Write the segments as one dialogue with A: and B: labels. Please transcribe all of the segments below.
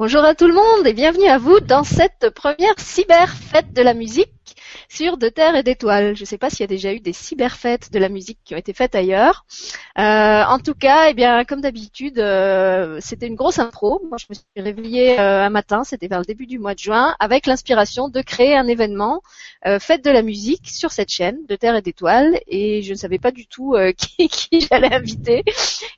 A: Bonjour à tout le monde et bienvenue à vous dans cette première cyber fête de la musique sur De Terre et d'Étoiles. Je ne sais pas s'il y a déjà eu des cyberfêtes de la musique qui ont été faites ailleurs. Euh, en tout cas, eh bien, comme d'habitude, euh, c'était une grosse intro. Moi, je me suis réveillée euh, un matin, c'était vers le début du mois de juin, avec l'inspiration de créer un événement fête de la musique sur cette chaîne De Terre et d'Étoiles. Et je ne savais pas du tout qui, qui j'allais inviter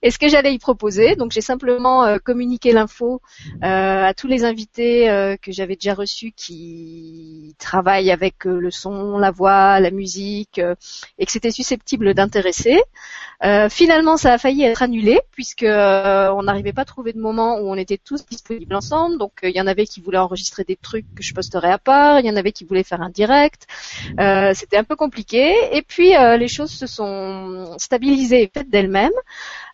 A: et ce que j'allais y proposer. Donc, j'ai simplement communiqué l'info à tous les invités que j'avais déjà reçus qui travaillent avec le son, la voix, la musique, euh, et que c'était susceptible d'intéresser. Euh, finalement, ça a failli être annulé puisque euh, on n'arrivait pas à trouver de moment où on était tous disponibles ensemble. Donc, il y en avait qui voulaient enregistrer des trucs que je posterais à part, il y en avait qui voulaient faire un direct. c'était un peu compliqué. Et puis, les choses se sont stabilisées et faites d'elles-mêmes.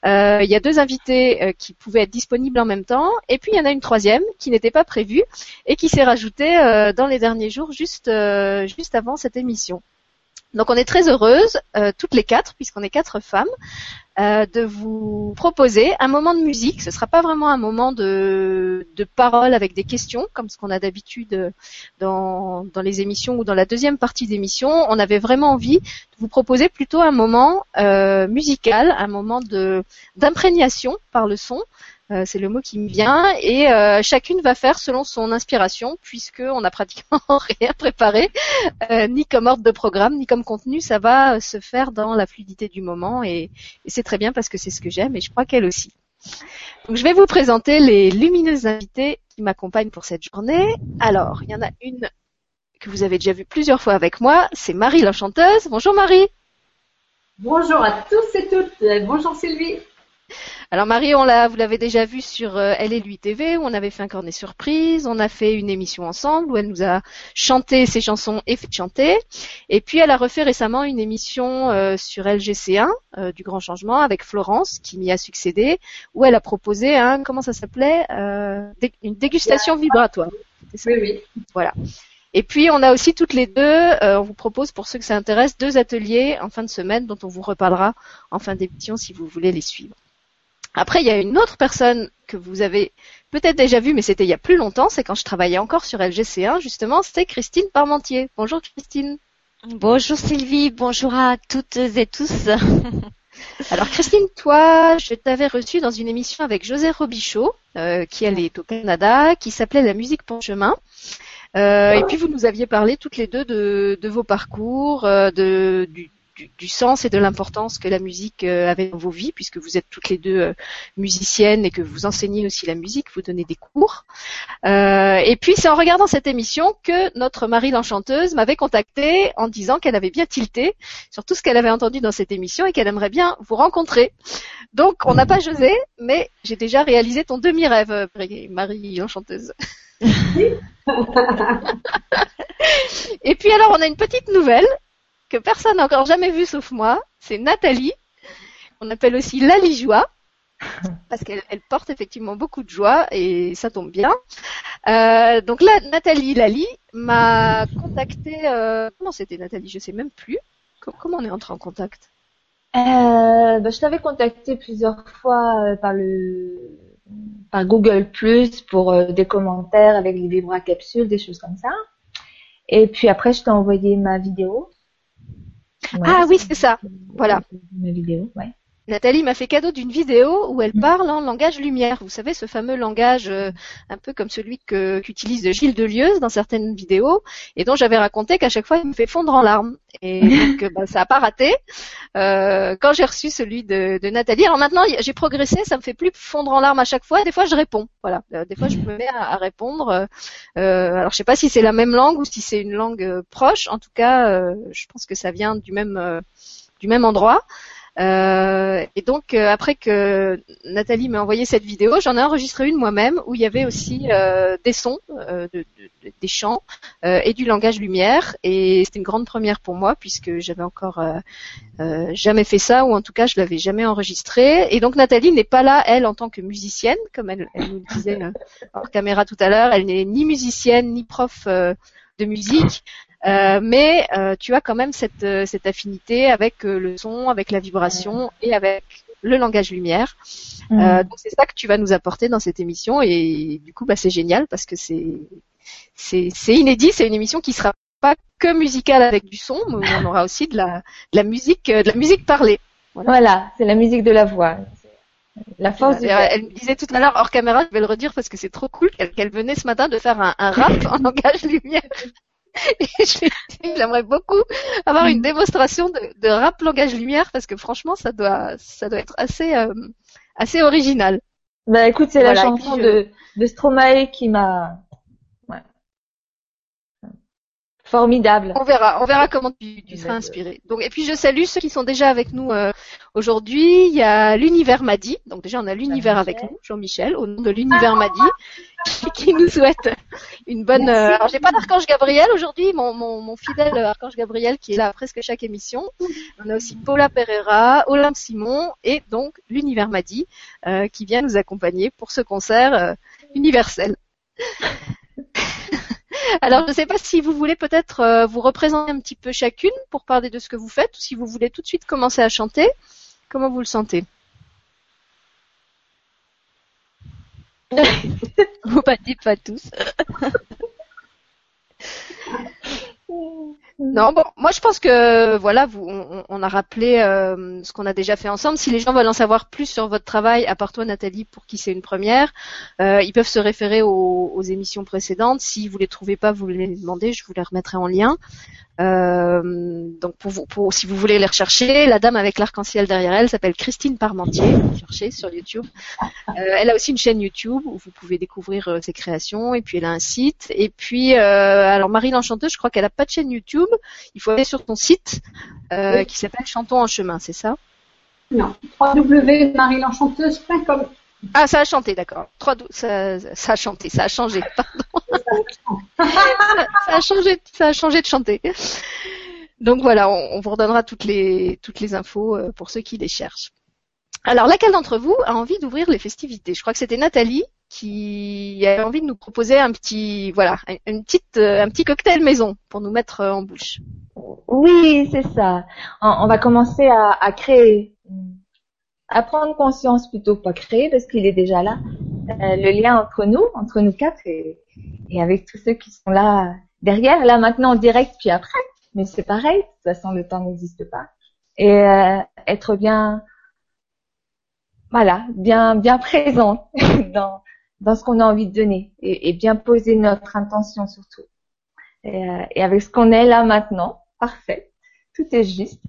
A: Il y a deux invités qui pouvaient être disponibles en même temps, et puis il y en a une troisième qui n'était pas prévue et qui s'est rajoutée dans les derniers jours, juste juste avant cette émission. Donc on est très heureuse, euh, toutes les quatre, puisqu'on est quatre femmes, euh, de vous proposer un moment de musique. Ce ne sera pas vraiment un moment de, parole avec des questions, comme ce qu'on a d'habitude dans, dans, les émissions ou dans la deuxième partie d'émission. On avait vraiment envie de vous proposer plutôt un moment euh, musical, un moment d'imprégnation par le son, euh, c'est le mot qui me vient, et euh, chacune va faire selon son inspiration, puisque on n'a pratiquement rien préparé, euh, ni comme ordre de programme, ni comme contenu. Ça va se faire dans la fluidité du moment, et, c'est très bien parce que c'est ce que j'aime, et je crois qu'elle aussi. Donc, je vais vous présenter les lumineuses invités qui m'accompagnent pour cette journée. Alors, il y en a une que vous avez déjà vue plusieurs fois avec moi, c'est Marie l'enchanteuse. Bonjour Marie.
B: Bonjour à tous et toutes. Bonjour Sylvie.
A: Alors Marie, on l'a, vous l'avez déjà vu sur euh, Elle et lui TV où on avait fait un cornet surprise, on a fait une émission ensemble où elle nous a chanté ses chansons et fait chanter. Et puis elle a refait récemment une émission euh, sur LGC1 euh, du Grand Changement avec Florence qui m'y a succédé où elle a proposé un comment ça s'appelait une dégustation vibratoire.
B: Oui oui.
A: Voilà. Et puis on a aussi toutes les deux, on vous propose pour ceux que ça intéresse, deux ateliers en fin de semaine dont on vous reparlera en fin d'émission si vous voulez les suivre. Après, il y a une autre personne que vous avez peut-être déjà vue, mais c'était il y a plus longtemps, c'est quand je travaillais encore sur LGC1, justement, c'est Christine Parmentier. Bonjour Christine.
C: Bonjour Sylvie, bonjour à toutes et tous.
A: Alors Christine, toi, je t'avais reçue dans une émission avec José Robichaud, euh, qui elle est au Canada, qui s'appelait La musique pour chemin. Euh, et puis vous nous aviez parlé toutes les deux de, vos parcours, euh, de, du, du, sens et de l'importance que la musique euh, avait dans vos vies, puisque vous êtes toutes les deux euh, musiciennes et que vous enseignez aussi la musique, vous donnez des cours. Euh, et puis c'est en regardant cette émission que notre Marie l'enchanteuse m'avait contacté en disant qu'elle avait bien tilté sur tout ce qu'elle avait entendu dans cette émission et qu'elle aimerait bien vous rencontrer. Donc on n'a pas José, mais j'ai déjà réalisé ton demi-rêve, Marie l'enchanteuse. et puis alors on a une petite nouvelle que personne n'a encore jamais vu sauf moi. C'est Nathalie, qu'on appelle aussi Lali Joie, parce qu'elle porte effectivement beaucoup de joie et ça tombe bien. Euh, donc là, Nathalie Lali m'a contacté. Euh, comment c'était Nathalie Je sais même plus. Comment on est entré en contact?
C: Euh, bah, Je t'avais contacté plusieurs fois par le par Google Plus pour des commentaires avec les vibra capsules, des choses comme ça. Et puis après, je t'ai envoyé ma vidéo
A: ah oui, c'est ça. Voilà. Nathalie m'a fait cadeau d'une vidéo où elle mm. parle en langage lumière. Vous savez, ce fameux langage euh, un peu comme celui qu'utilise Gilles Delieuse dans certaines vidéos et dont j'avais raconté qu'à chaque fois il me fait fondre en larmes. Et donc bah, ça a pas raté. Euh, quand j'ai reçu celui de, Nathalie, alors maintenant j'ai progressé, ça me fait plus fondre en larmes à chaque fois. Des fois je réponds. Voilà. Euh, des fois je me mets à, répondre. alors je sais pas si c'est la même langue ou si c'est une langue proche. En tout cas, je pense que ça vient du même du même endroit. Euh, et donc euh, après que Nathalie m'a envoyé cette vidéo, j'en ai enregistré une moi-même où il y avait aussi euh, des sons, des chants et du langage lumière. Et c'était une grande première pour moi puisque j'avais encore jamais fait ça ou en tout cas je l'avais jamais enregistré. Et donc Nathalie n'est pas là elle en tant que musicienne comme elle, elle nous le disait hors caméra tout à l'heure. Elle n'est ni musicienne ni prof de musique. Euh, mais euh, tu as quand même cette, euh, cette affinité avec le son, avec la vibration et avec le langage lumière.
C: Mm.
A: Euh, donc c'est ça que tu vas nous apporter dans cette émission et du coup bah c'est génial parce que c'est c'est c'est inédit, c'est une émission qui sera pas que musicale avec du son, mais on aura aussi de la de la musique euh, de la musique parlée.
C: Voilà, c'est la musique de la voix. La force du
A: elle, elle me disait tout à l'heure hors caméra, je vais le redire parce que c'est trop cool qu'elle qu'elle venait ce matin de faire un, un rap en langage lumière. Et j'aimerais beaucoup avoir une démonstration de, de rap langage lumière parce que franchement ça doit ça doit être assez euh, assez original.
C: Bah écoute, c'est
A: Voilà,
C: la chanson
A: je-
C: de, de Stromae qui m'a... Ouais. Formidable.
A: On verra, on verra comment tu, tu seras inspiré. Donc, et puis je salue ceux qui sont déjà avec nous euh, aujourd'hui. Il y a l'univers Madi. Donc déjà on a l'univers
C: Jean-Michel.
A: avec nous, Jean-Michel, au nom de l'univers Madi, qui, qui nous souhaite une bonne. Euh, alors j'ai pas d'archange Gabriel aujourd'hui, mon, mon, mon fidèle archange Gabriel qui est là à presque chaque émission. On a aussi Paula Pereira, Olympe Simon et donc l'univers Madi euh, qui vient nous accompagner pour ce concert euh, universel. Alors, je ne sais pas si vous voulez peut-être euh, vous représenter un petit peu chacune pour parler de ce que vous faites, ou si vous voulez tout de suite commencer à chanter. Comment vous le sentez? Vous pas dites pas tous. Non, bon, moi je pense que voilà, on a rappelé euh, ce qu'on a déjà fait ensemble. Si les gens veulent en savoir plus sur votre travail, à part toi Nathalie, pour qui c'est une première, euh, ils peuvent se référer aux, aux émissions précédentes. Si vous les trouvez pas, vous les demandez, je vous les remettrai en lien. Euh, donc pour vous, pour, si vous voulez les rechercher, la dame avec l'arc-en-ciel derrière elle s'appelle Christine Parmentier. Cherchez sur YouTube. Euh, elle a aussi une chaîne YouTube où vous pouvez découvrir euh, ses créations. Et puis elle a un site. Et puis alors Marie l'Enchanteuse, je crois qu'elle a pas de chaîne YouTube. Il faut aller sur son site
B: Oui.
A: qui s'appelle Chantons en chemin, c'est ça?
B: Non. www.marielanchanteuse.com.
A: Ah, ça a chanté, d'accord. Trois ça, a chanté, ça a changé. Pardon. ça a changé, ça a changé de chanter. Donc voilà, on, vous redonnera toutes les toutes les infos euh, pour ceux qui les cherchent. Alors, laquelle d'entre vous a envie d'ouvrir les festivités? Je crois que c'était Nathalie qui avait envie de nous proposer un petit voilà, un- une petite euh, un petit cocktail maison pour nous mettre euh, en bouche.
C: Oui, c'est ça. On, va commencer à créer, à prendre conscience plutôt pas créer parce qu'il est déjà là, euh, le lien entre nous, entre nous quatre et, et avec tous ceux qui sont là derrière, là maintenant en direct puis après. Mais c'est pareil, de toute façon le temps n'existe pas. Et euh, être bien, voilà, bien bien présente dans dans ce qu'on a envie de donner et, et bien poser notre intention surtout. Et, euh, et avec ce qu'on est là maintenant, parfait, tout est juste.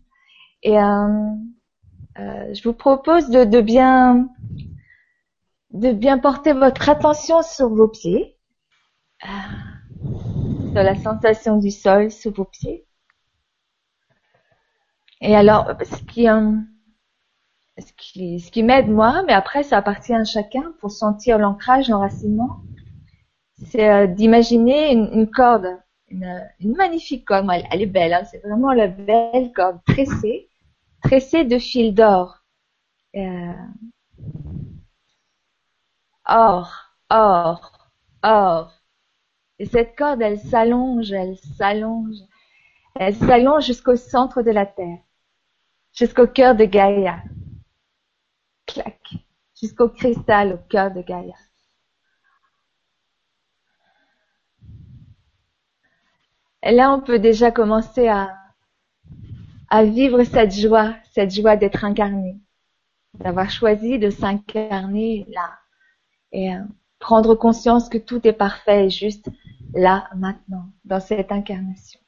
C: Et euh, euh, je vous propose de, bien porter votre attention sur vos pieds, euh, sur la sensation du sol sous vos pieds. Et alors, ce qui euh, ce qui, m'aide moi, mais après ça appartient à chacun pour sentir l'ancrage, l'enracinement, c'est d'imaginer une, corde une, magnifique corde. Elle, elle est belle, hein, c'est vraiment la belle corde tressée, tressée de fils d'or. Euh, or, or, or. Et cette corde, elle s'allonge, elle s'allonge, elle s'allonge jusqu'au centre de la Terre, jusqu'au cœur de Gaïa. Clac, jusqu'au cristal au cœur de Gaïa. Et là, on peut déjà commencer à, à vivre cette joie, cette joie d'être incarné, d'avoir choisi de s'incarner là et euh, prendre conscience que tout est parfait et juste là, maintenant, dans cette incarnation,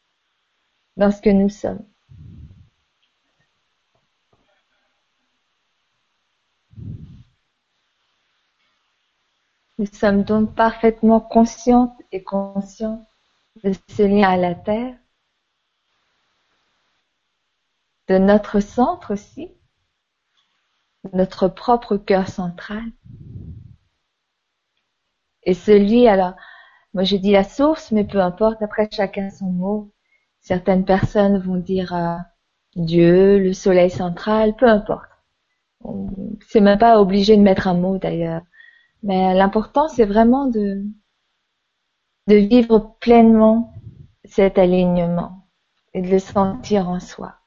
C: dans ce que nous sommes. Nous sommes donc parfaitement conscientes et conscients de ce lien à la Terre, de notre centre aussi, notre propre cœur central. Et celui, alors, moi je dis la source, mais peu importe, après chacun son mot. Certaines personnes vont dire euh, Dieu, le soleil central, peu importe. C'est même pas obligé de mettre un mot d'ailleurs. Mais l'important, c'est vraiment de, de vivre pleinement cet alignement et de le sentir en soi.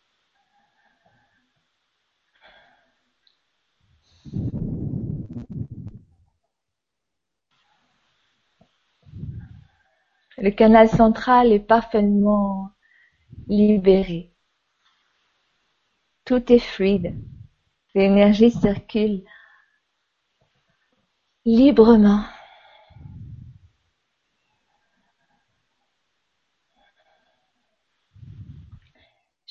C: Le canal central est parfaitement libéré. Tout est fluide. L'énergie circule librement.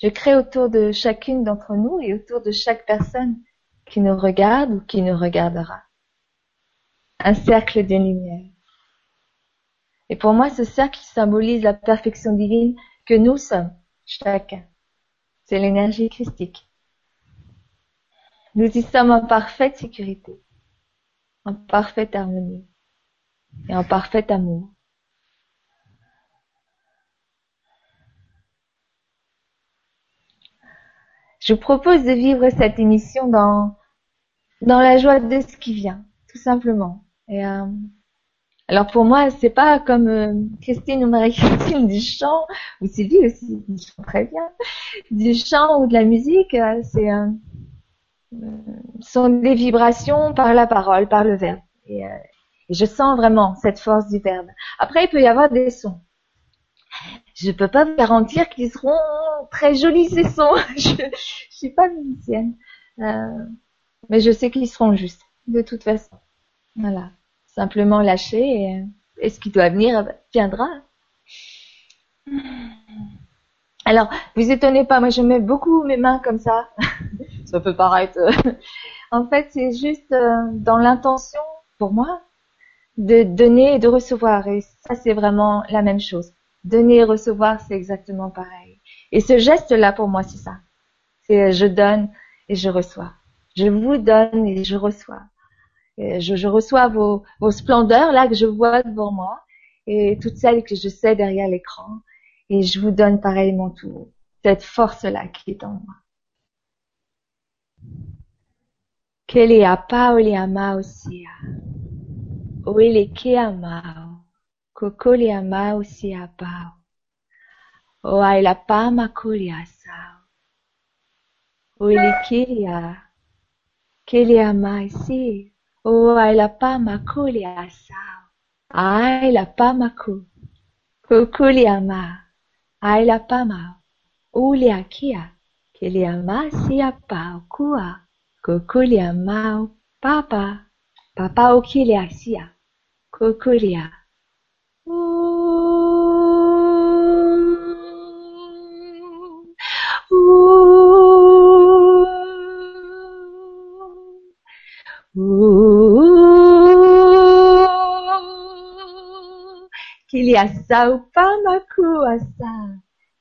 C: Je crée autour de chacune d'entre nous et autour de chaque personne qui nous regarde ou qui nous regardera un cercle de lumière. Et pour moi, ce cercle symbolise la perfection divine que nous sommes, chacun. C'est l'énergie christique. Nous y sommes en parfaite sécurité, en parfaite harmonie et en parfait amour. Je vous propose de vivre cette émission dans, dans la joie de ce qui vient, tout simplement. Et, euh, alors pour moi, c'est pas comme euh, Christine ou Marie-Christine du chant, ou Sylvie aussi, du chant très bien, du chant ou de la musique, euh, c'est sont des vibrations par la parole, par le verbe. Et, je sens vraiment cette force du verbe. Après, il peut y avoir des sons. Je peux pas vous garantir qu'ils seront très jolis ces sons. je, je suis pas musicienne, mais je sais qu'ils seront justes de toute façon. Voilà simplement lâcher et, ce qui doit venir viendra. Alors, vous étonnez pas, moi je mets beaucoup mes mains comme ça. ça peut paraître. Euh, en fait, c'est juste euh, dans l'intention, pour moi, de donner et de recevoir. Et ça, c'est vraiment la même chose. Donner et recevoir, c'est exactement pareil. Et ce geste-là, pour moi, c'est ça. C'est je donne et je reçois. Je vous donne et je reçois je, je, reçois vos, vos splendeurs là que je vois devant moi et toutes celles que je sais derrière l'écran. Et je vous donne pareillement tout, cette force-là qui est en moi. Kokoliama kukuli ambao si ambao wailapama kuli asao uilikiria kilia maisi wailapama kuli asao ailapama ku kukuliama ailapama uliakia kiliama si apao kuwa kukuliamao papa papa ukilia sia kukulia kili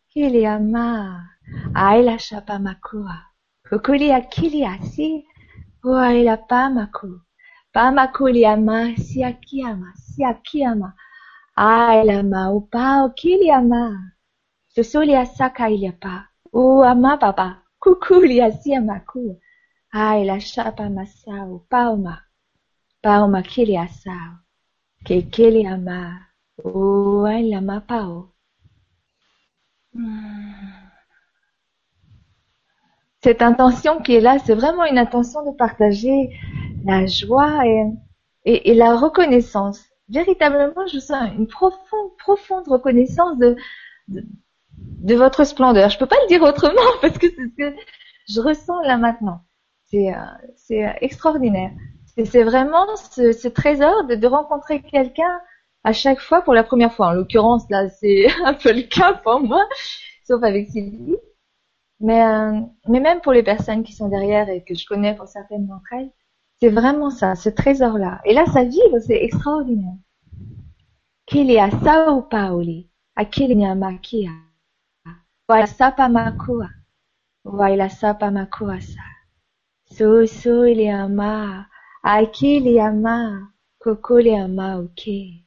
C: Kilia ma. Aila shapamakua. Kukulia kilia si. Uaila pamaku. Pamakulia ma siakiama. Siakiama. Aila maupao kiliama. Susulia saka iliapa. Uama papa. Kukulia siamaku. Aila shapamasau. Pauma. Pauma kiliasau. Kekeliama. Oh, la mapao. Cette intention qui est là, c'est vraiment une intention de partager la joie et, et, la reconnaissance. Véritablement, je sens une profonde, profonde reconnaissance de, de, de votre splendeur. Je peux pas le dire autrement parce que c'est ce que je ressens là maintenant. C'est euh, extraordinaire. C'est vraiment ce, ce trésor de, de rencontrer quelqu'un à chaque fois pour la première fois. En l'occurrence, là, c'est un peu le cas pour moi, sauf avec Sylvie. Mais, euh, mais même pour les personnes qui sont derrière et que je connais pour certaines d'entre elles, c'est vraiment ça, ce trésor-là. Et là, ça vibre, c'est extraordinaire. Kilia sao pauli, akilia makia, waila sapa makua, waila sapa makua sa, su su iliama, akilia ma, kukulia ma uke.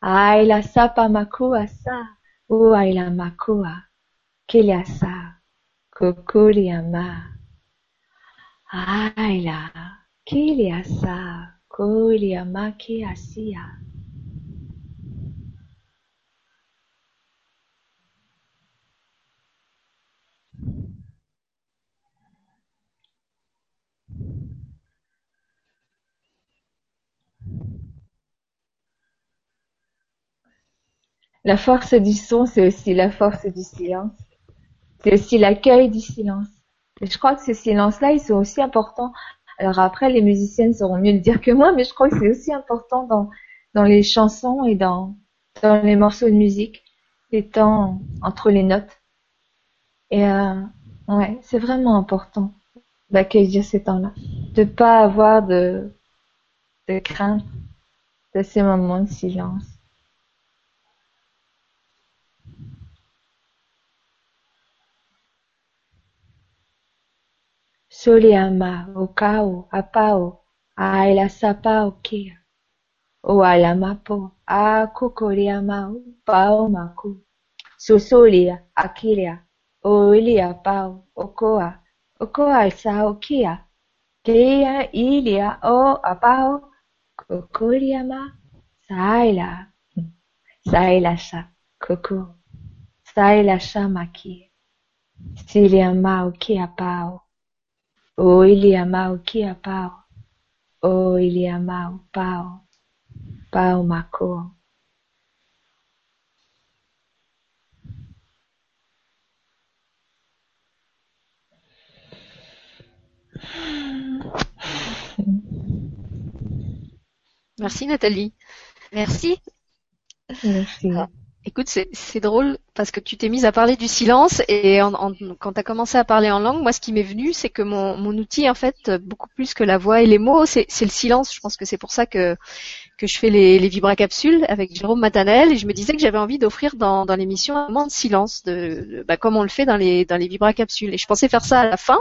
C: Aila sapa makua sa, uaila makua, kilia sa, kukulia ma. Aila, kilia sa, kulia makia sia. La force du son, c'est aussi la force du silence. C'est aussi l'accueil du silence. Et je crois que ces silences-là, ils sont aussi importants. Alors après, les musiciennes sauront mieux le dire que moi, mais je crois que c'est aussi important dans, dans les chansons et dans, dans les morceaux de musique, les temps entre les notes. Et euh, ouais, c'est vraiment important d'accueillir ces temps-là, de pas avoir de, de crainte de ces moments de silence. Soliama, Okao, Apao, Aila Sapao Kia, O Alamapo, A Kokoriamau, Pao Maku, Susulia, Akilia, O Ilia Pao, Okoa, Okoa Sao Kia, Kia Ilia O Apao, Kokoriama, Saila, Saila Sa, Koko, Saila Sa Maki, Siliama Kia Pao, O Iliamau Kia Pao, O Iliamau Pao, Pao Mako.
A: Merci Nathalie.
D: Merci.
C: Merci.
A: Écoute, c'est drôle parce que tu t'es mise à parler du silence et quand tu as commencé à parler en langue, moi ce qui m'est venu, c'est que mon, outil en fait, beaucoup plus que la voix et les mots, c'est le silence. Je pense que c'est pour ça que que je fais les, les vibracapsules avec Jérôme Matanel et je me disais que j'avais envie d'offrir dans, dans l'émission un moment de silence, de, bah, comme on le fait dans les vibracapsules. Et je pensais faire ça à la fin,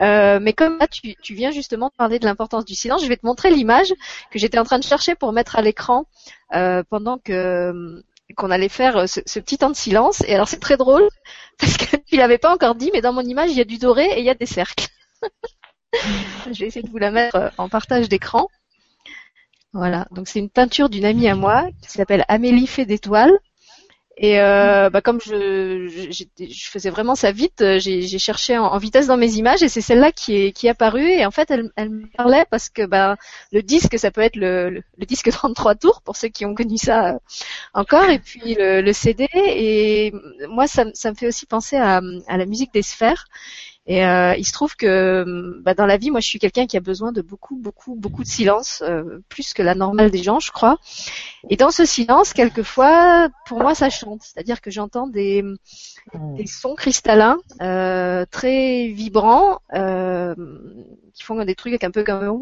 A: euh, mais comme là tu, tu viens justement parler de l'importance du silence, je vais te montrer l'image que j'étais en train de chercher pour mettre à l'écran euh, pendant que qu'on allait faire euh, ce, petit temps de silence. Et alors c'est très drôle parce que tu l'avais pas encore dit, mais dans mon image il y a du doré et il y a des cercles. Je vais essayer de vous la mettre euh, en partage d'écran. Voilà, donc c'est une peinture d'une amie à moi qui s'appelle Amélie Fait d'étoiles et euh, bah, comme je, je, je, faisais vraiment ça vite, euh, j'ai cherché en, vitesse dans mes images et c'est celle-là qui est, qui est apparue. Et en fait, elle, elle me parlait parce que bah, le disque, ça peut être le, le, disque 33 tours pour ceux qui ont connu ça euh, encore, et puis le, le CD. Et moi, ça, ça, me fait aussi penser à, à la musique des sphères. Et euh, il se trouve que bah, dans la vie, moi, je suis quelqu'un qui a besoin de beaucoup, beaucoup, beaucoup de silence, euh, plus que la normale des gens, je crois. Et dans ce silence, quelquefois, pour moi, ça chante. C'est-à-dire que j'entends des, des sons cristallins euh, très vibrants euh, qui font des trucs un peu comme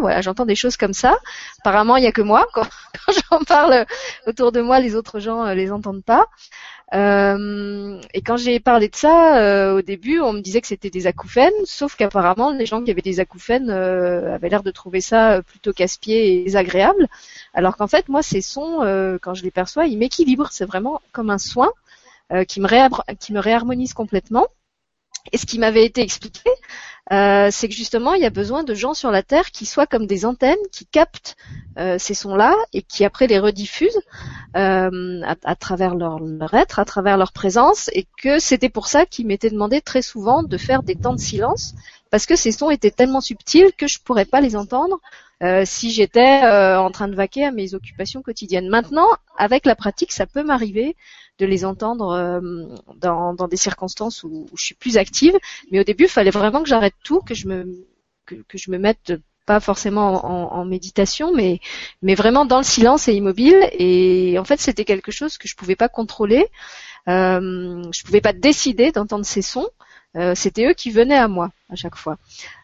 A: voilà j'entends des choses comme ça apparemment il n'y a que moi quand, quand j'en parle autour de moi les autres gens les entendent pas euh, et quand j'ai parlé de ça euh, au début, on me disait que c'était des acouphènes, sauf qu'apparemment les gens qui avaient des acouphènes euh, avaient l'air de trouver ça plutôt casse-pied et désagréable, alors qu'en fait moi ces sons, quand je les perçois, ils m'équilibrent, c'est vraiment comme un soin qui me réharmonise complètement. Et ce qui m'avait été expliqué, euh, c'est que justement, il y a besoin de gens sur la Terre qui soient comme des antennes, qui captent euh, ces sons-là et qui après les rediffusent euh, à, travers leur, être, à travers leur présence, et que c'était pour ça qu'il m'était demandé très souvent de faire des temps de silence, parce que ces sons étaient tellement subtils que je pourrais pas les entendre si j'étais en train de vaquer à mes occupations quotidiennes. Maintenant, avec la pratique, ça peut m'arriver de les entendre euh, dans, des circonstances où, je suis plus active. Mais au début, il fallait vraiment que j'arrête tout, que je me que, je me mette pas forcément en, méditation, mais mais vraiment dans le silence et immobile. Et en fait, c'était quelque chose que je pouvais pas contrôler. Euh, je pouvais pas décider d'entendre ces sons. Euh, c'était eux qui venaient à moi à chaque fois.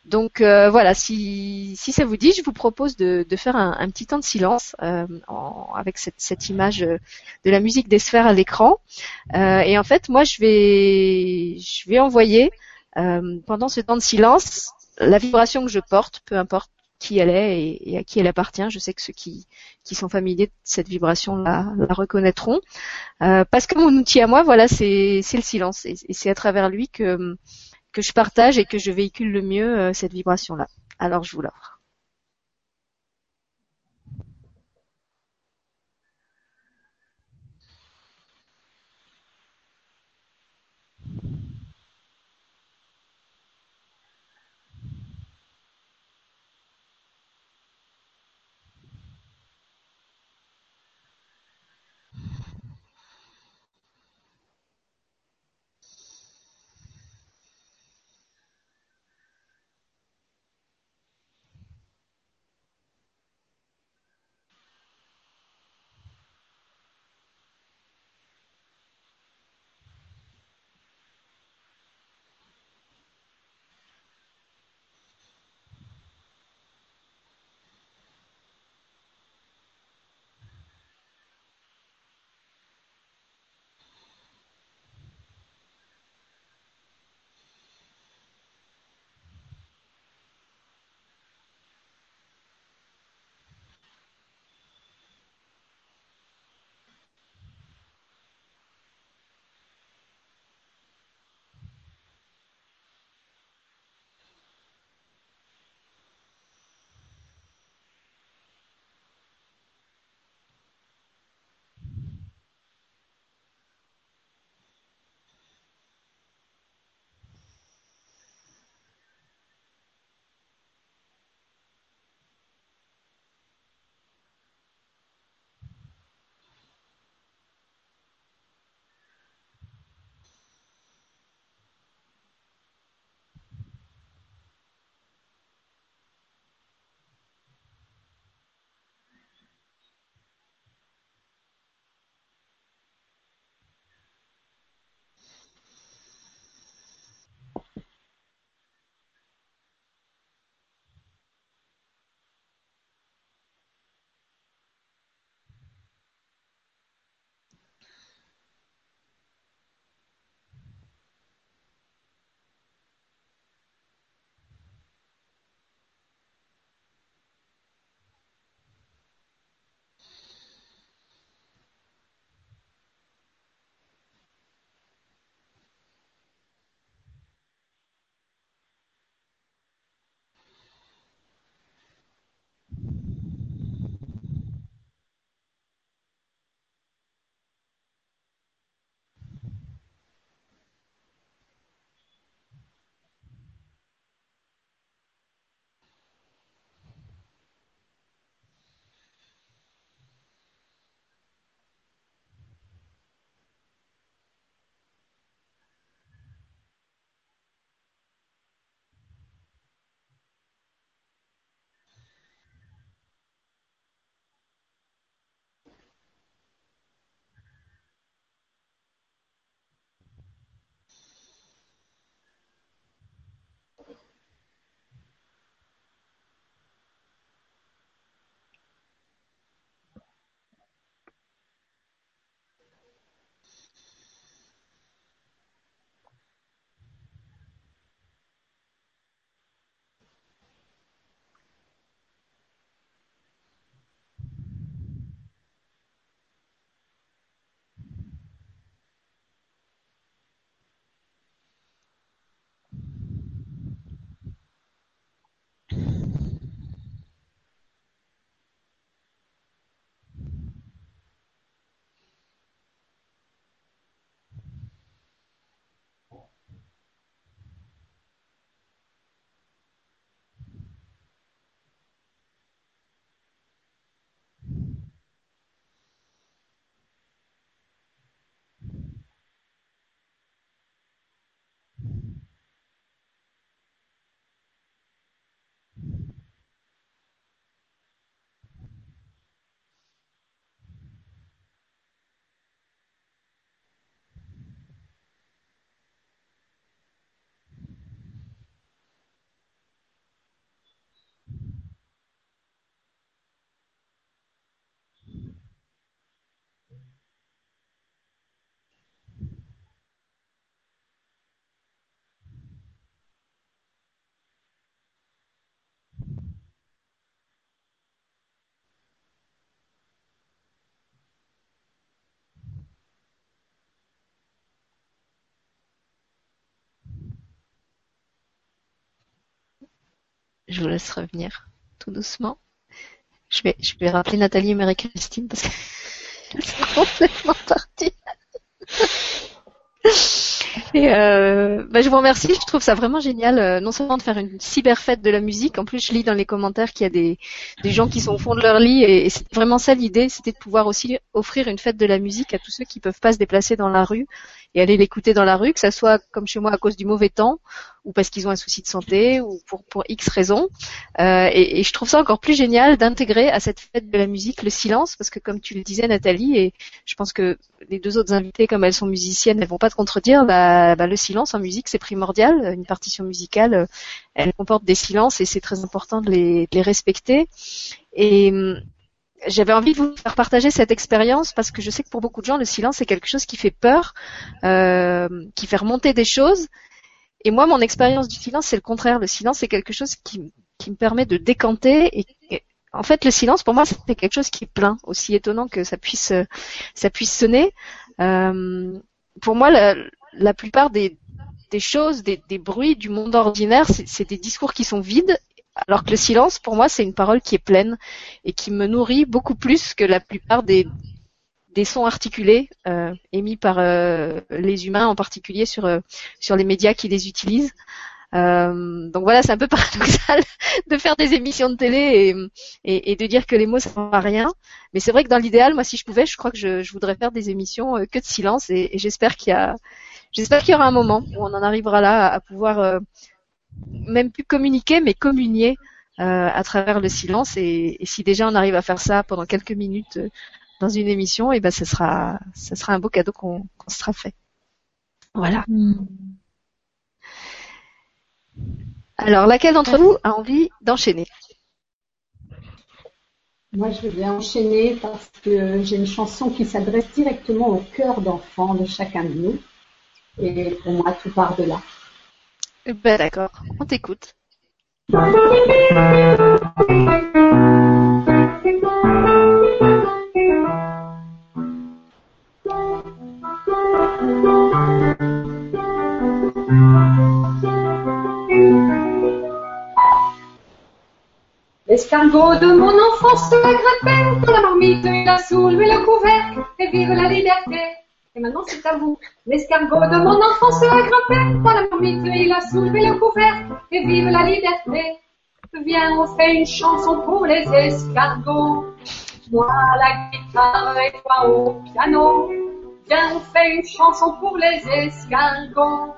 A: Donc euh, voilà, si, si ça vous dit, je vous propose de, faire un, petit temps de silence euh, avec cette, cette, image de la musique des sphères à l'écran. et en fait, moi, je vais, je vais envoyer pendant ce temps de silence la vibration que je porte, peu importe qui elle est et, à qui elle appartient. Je sais que ceux qui, sont familiers de cette vibration la, la reconnaîtront. Euh, parce que mon outil à moi, voilà, c'est le silence. Et, c'est à travers lui que, que je partage et que je véhicule le mieux euh, cette vibration-là. Alors je vous l'offre. Je vous laisse revenir tout doucement. Je vais, je vais rappeler Nathalie et Marie-Christine parce que c'est complètement parti. Et euh, bah, je vous remercie. Je trouve ça vraiment génial, euh, non seulement de faire une cyber fête de la musique. En plus, je lis dans les commentaires qu'il y a des, des gens qui sont au fond de leur lit, et, et c'est vraiment ça l'idée, c'était de pouvoir aussi offrir une fête de la musique à tous ceux qui peuvent pas se déplacer dans la rue et aller l'écouter dans la rue, que ça soit comme chez moi à cause du mauvais temps, ou parce qu'ils ont un souci de santé, ou pour, pour X raisons. Euh, et, et, je trouve ça encore plus génial d'intégrer à cette fête de la musique le silence, parce que comme tu le disais Nathalie, et je pense que les deux autres invitées, comme elles sont musiciennes, elles vont pas te contredire, bah, bah, le silence en musique c'est primordial. Une partition musicale, elle comporte des silences et c'est très important de les, de les respecter. Et j'avais envie de vous faire partager cette expérience parce que je sais que pour beaucoup de gens, le silence c'est quelque chose qui fait peur, euh, qui fait remonter des choses. Et moi, mon expérience du silence, c'est le contraire. Le silence, c'est quelque chose qui, me permet de décanter. Et, en fait, le silence, pour moi, c'est quelque chose qui est plein, aussi étonnant que ça puisse, ça puisse sonner. Euh, pour moi, la, plupart des, choses, des, bruits du monde ordinaire, c'est des discours qui sont vides alors que le silence, pour moi, c'est une parole qui est pleine et qui me nourrit beaucoup plus que la plupart des, des sons articulés euh, émis par euh, les humains, en particulier sur, euh, sur les médias qui les utilisent. Euh, donc voilà, c'est un peu paradoxal de faire des émissions de télé et, et, et de dire que les mots ça ne à rien. Mais c'est vrai que dans l'idéal, moi, si je pouvais, je crois que je, je voudrais faire des émissions que de silence et, et j'espère qu'il y a, j'espère qu'il y aura un moment où on en arrivera là à, pouvoir euh, même plus communiquer, mais communier euh, à travers le silence. Et, si déjà on arrive à faire ça pendant quelques minutes dans une émission, et eh ben ce sera, ce sera un beau cadeau qu'on qu sera fait. Voilà. Mm. Alors, laquelle d'entre vous a envie d'enchaîner?
E: Moi, je vais enchaîner parce que j'ai une chanson qui s'adresse directement au cœur d'enfant de chacun de nous. Et pour moi, tout part de là.
A: Ben d'accord, on t'écoute.
B: L'escargot de mon enfance a grimpé dans la marmite, il a soulevé le couvercle et vive la liberté. Et maintenant, c'est à vous. L'escargot de mon enfance a grimpé dans la marmite, il a soulevé le couvercle et vive la liberté. Viens, on fait une chanson pour les escargots. Moi la guitare et toi au piano. Viens, on fait une chanson pour les escargots.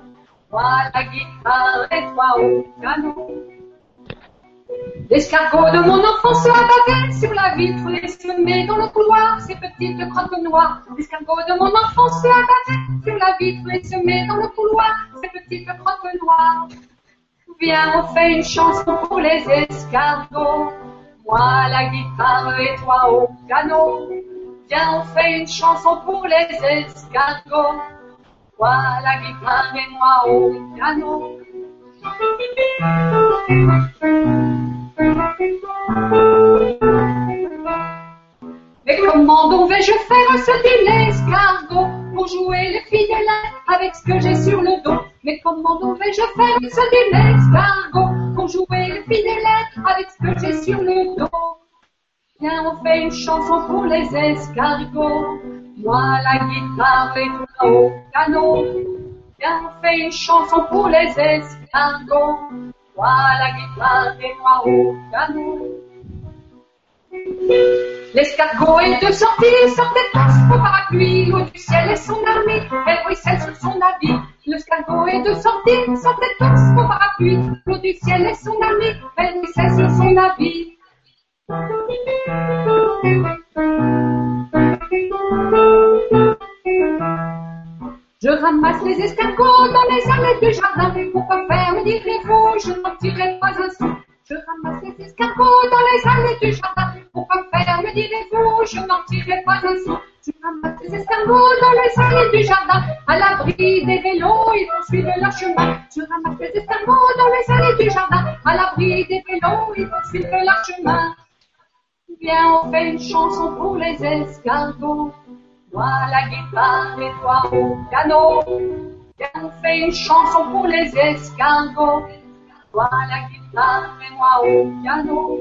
B: Moi la guitare et toi au piano. L'escargot de mon enfance a bavé sur la vitre et semé dans le couloir ses petites crottes noires. L'escargot de mon enfance a bavé sur la vitre et semé dans le couloir ses petites crottes noires. Viens, on fait une chanson pour les escargots. Moi la guitare et toi au piano. Viens, on fait une chanson pour les escargots. La guitare et moi au piano. Mais comment donc vais-je faire ce dîner escargot pour jouer les fidèles avec ce que j'ai sur le dos? Mais comment donc vais-je faire ce dîner escargot pour jouer les fidèles avec ce que j'ai sur le dos? Viens, on fait une chanson pour les escargots. Moi la guitare et toi au piano. Viens, on fait une chanson pour les escargots. Moi la guitare et moi au piano. L'escargot est de sortie, sortait tous au parapluie, l'eau du ciel et son armée, elle ruisselle sur son habit. L'escargot est de sortie, sortait tous au parapluie, l'eau du ciel et son armée, elle ruisselle sur son habit. Je ramasse les escargots dans les allées du jardin. Pourquoi faire, me direz-vous, je n'en tirerai pas un sou. Je ramasse les escargots dans les allées du jardin. Pourquoi faire, me direz-vous, je n'en tirerai pas un sou. Je ramasse les escargots dans les allées du jardin. À l'abri des vélos, ils vont suivre leur chemin. Je ramasse les escargots dans les allées du jardin. À l'abri des vélos, ils vont suivre leur chemin. Viens, on fait une chanson pour les escargots. Moi la guitare et toi au piano. Viens, on fait une chanson pour les escargots. toi la guitare et moi au piano.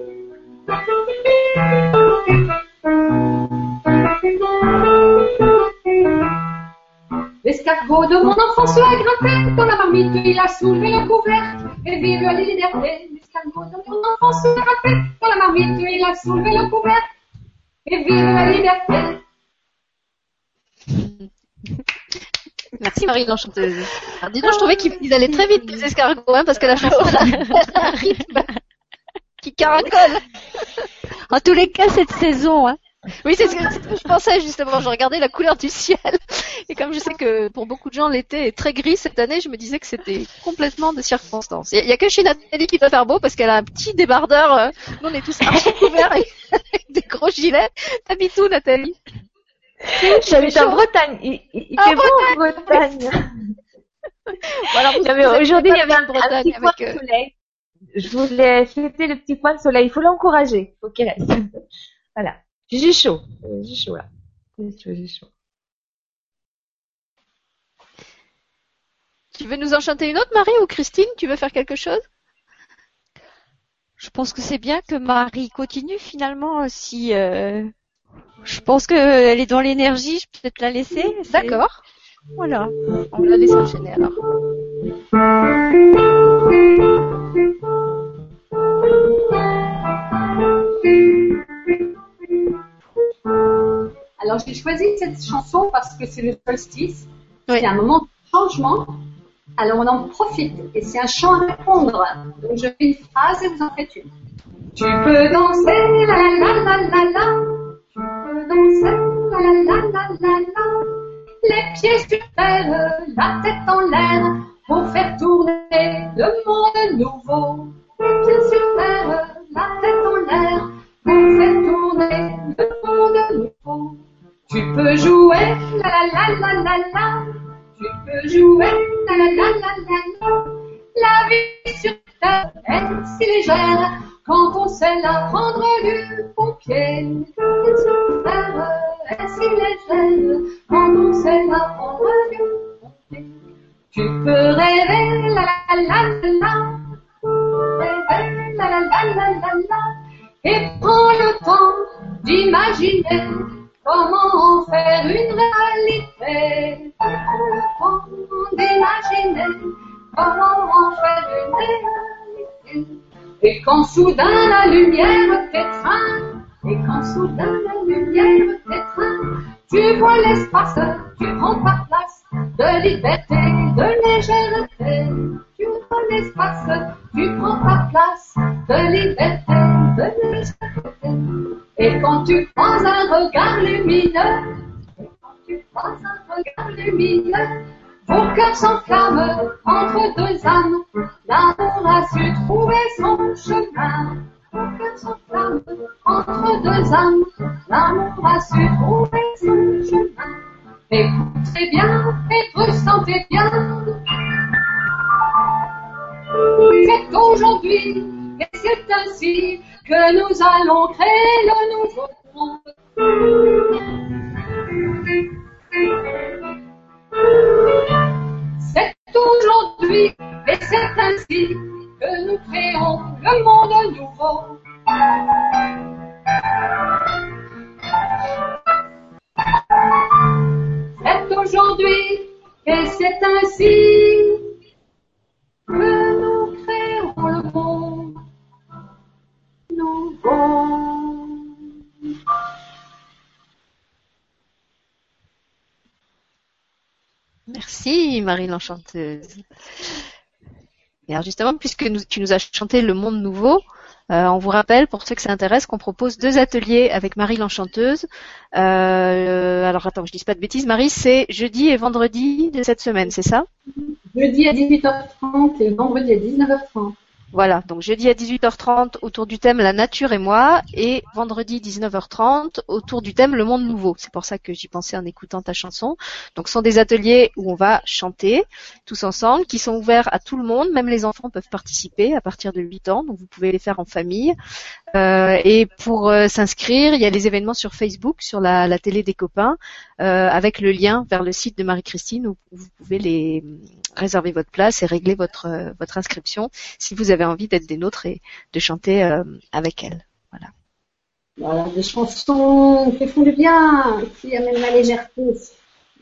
B: L'escargot de mon enfance a grimpé dans la marmite, il a soulevé le couvercle et vive la liberté. Mon enfance a grimpé dans la marmite, il a soulevé le couvercle et vive la liberté.
A: Merci Marie l'enchanteuse. Alors, dis donc, je trouvais qu'ils allaient très vite les escargots, hein, parce que la chanson a un rythme qui caracole.
F: En tous les cas, cette saison, hein.
A: Oui, c'est ce, que, c'est ce que je pensais justement. Je regardais la couleur du ciel. Et comme je sais que pour beaucoup de gens, l'été est très gris cette année, je me disais que c'était complètement de circonstance. Il y, a que chez Nathalie qui doit faire beau parce qu'elle a un petit débardeur. euh, Nous, on est tous archi couverts avec, avec des gros gilets. T'habites où, Nathalie?
C: J'habite en Bretagne. Il, il-
A: Ah,
C: fait beau en Bretagne.
A: Voilà, vous-
C: Aujourd'hui, il y avait un,
A: de
C: un
A: Bretagne
C: petit point
A: avec, euh,
C: de soleil. Je voulais fêter le petit point de soleil. Il faut l'encourager. Il faut qu'il reste. Voilà. J'ai chaud. Euh, J'ai chaud là. J'ai chaud, j'ai chaud.
A: Tu veux nous en chanter une autre, Marie ou Christine Tu veux faire quelque chose?
F: Je pense que c'est bien que Marie continue finalement. euh, Si euh, je pense qu'elle est dans l'énergie, je peux peut-être la laisser.
A: D'accord.
F: Voilà.
A: On la laisse enchaîner alors.
G: Alors j'ai choisi cette chanson parce que c'est le solstice.
A: Oui.
G: C'est un moment de changement. Alors on en profite et c'est un chant à répondre. Donc je fais une phrase et vous en faites une.
B: Tu peux danser, la la la la la. Tu peux danser, la la la la la la. Les pieds sur terre, la tête en l'air, pour faire tourner le monde nouveau. Les pieds sur terre, peux jouer, la la la la la. Tu peux jouer, la la la la la la. Vie sur terre est si légère quand on sait la prendre du bon pied. La vie sur terre est si légère quand on sait la prendre du bon pied. Tu peux rêver, la la la la la. Rêver, la la la la la la. Et prends le temps d'imaginer comment en faire une réalité. Temps d'imaginer comment en faire une réalité. Et quand soudain la lumière t'étreint, et quand soudain la lumière t'étreint, tu vois l'espace, tu prends ta place de liberté, de légèreté. Tu vois l'espace, tu prends ta place de liberté, de légèreté. Et quand tu prends un regard lumineux, et quand tu prends un regard lumineux, vos cœurs s'enflamment entre deux âmes. L'amour a su trouver son chemin. Vos cœurs s'enflamment entre deux âmes. L'amour a su trouver son chemin. Écoutez bien et ressentez bien. C'est aujourd'hui et c'est ainsi que nous allons créer le nouveau monde. C'est aujourd'hui et c'est ainsi que nous créons le monde nouveau. C'est aujourd'hui et c'est ainsi que
A: Merci Marie l'enchanteuse. Et alors justement, puisque tu nous as chanté Le Monde Nouveau, euh, on vous rappelle, pour ceux que ça intéresse, qu'on propose deux ateliers avec Marie l'enchanteuse. Euh, alors attends, je dis pas de bêtises, Marie, c'est jeudi et vendredi de cette semaine, c'est ça?
G: Jeudi à 18h30 et vendredi à 19h30.
A: Voilà, donc jeudi à 18h30 autour du thème La nature et moi et vendredi 19h30 autour du thème Le monde nouveau. C'est pour ça que j'y pensais en écoutant ta chanson. Donc ce sont des ateliers où on va chanter tous ensemble, qui sont ouverts à tout le monde, même les enfants peuvent participer à partir de 8 ans, donc vous pouvez les faire en famille. Euh, et pour euh, s'inscrire, il y a les événements sur Facebook, sur la, la télé des copains, euh, avec le lien vers le site de Marie-Christine où vous pouvez les réserver votre place et régler votre euh, votre inscription si vous avez envie d'être des nôtres et de chanter euh, avec elle.
B: Voilà, des chansons qui font du bien, qui amènent la légèreté.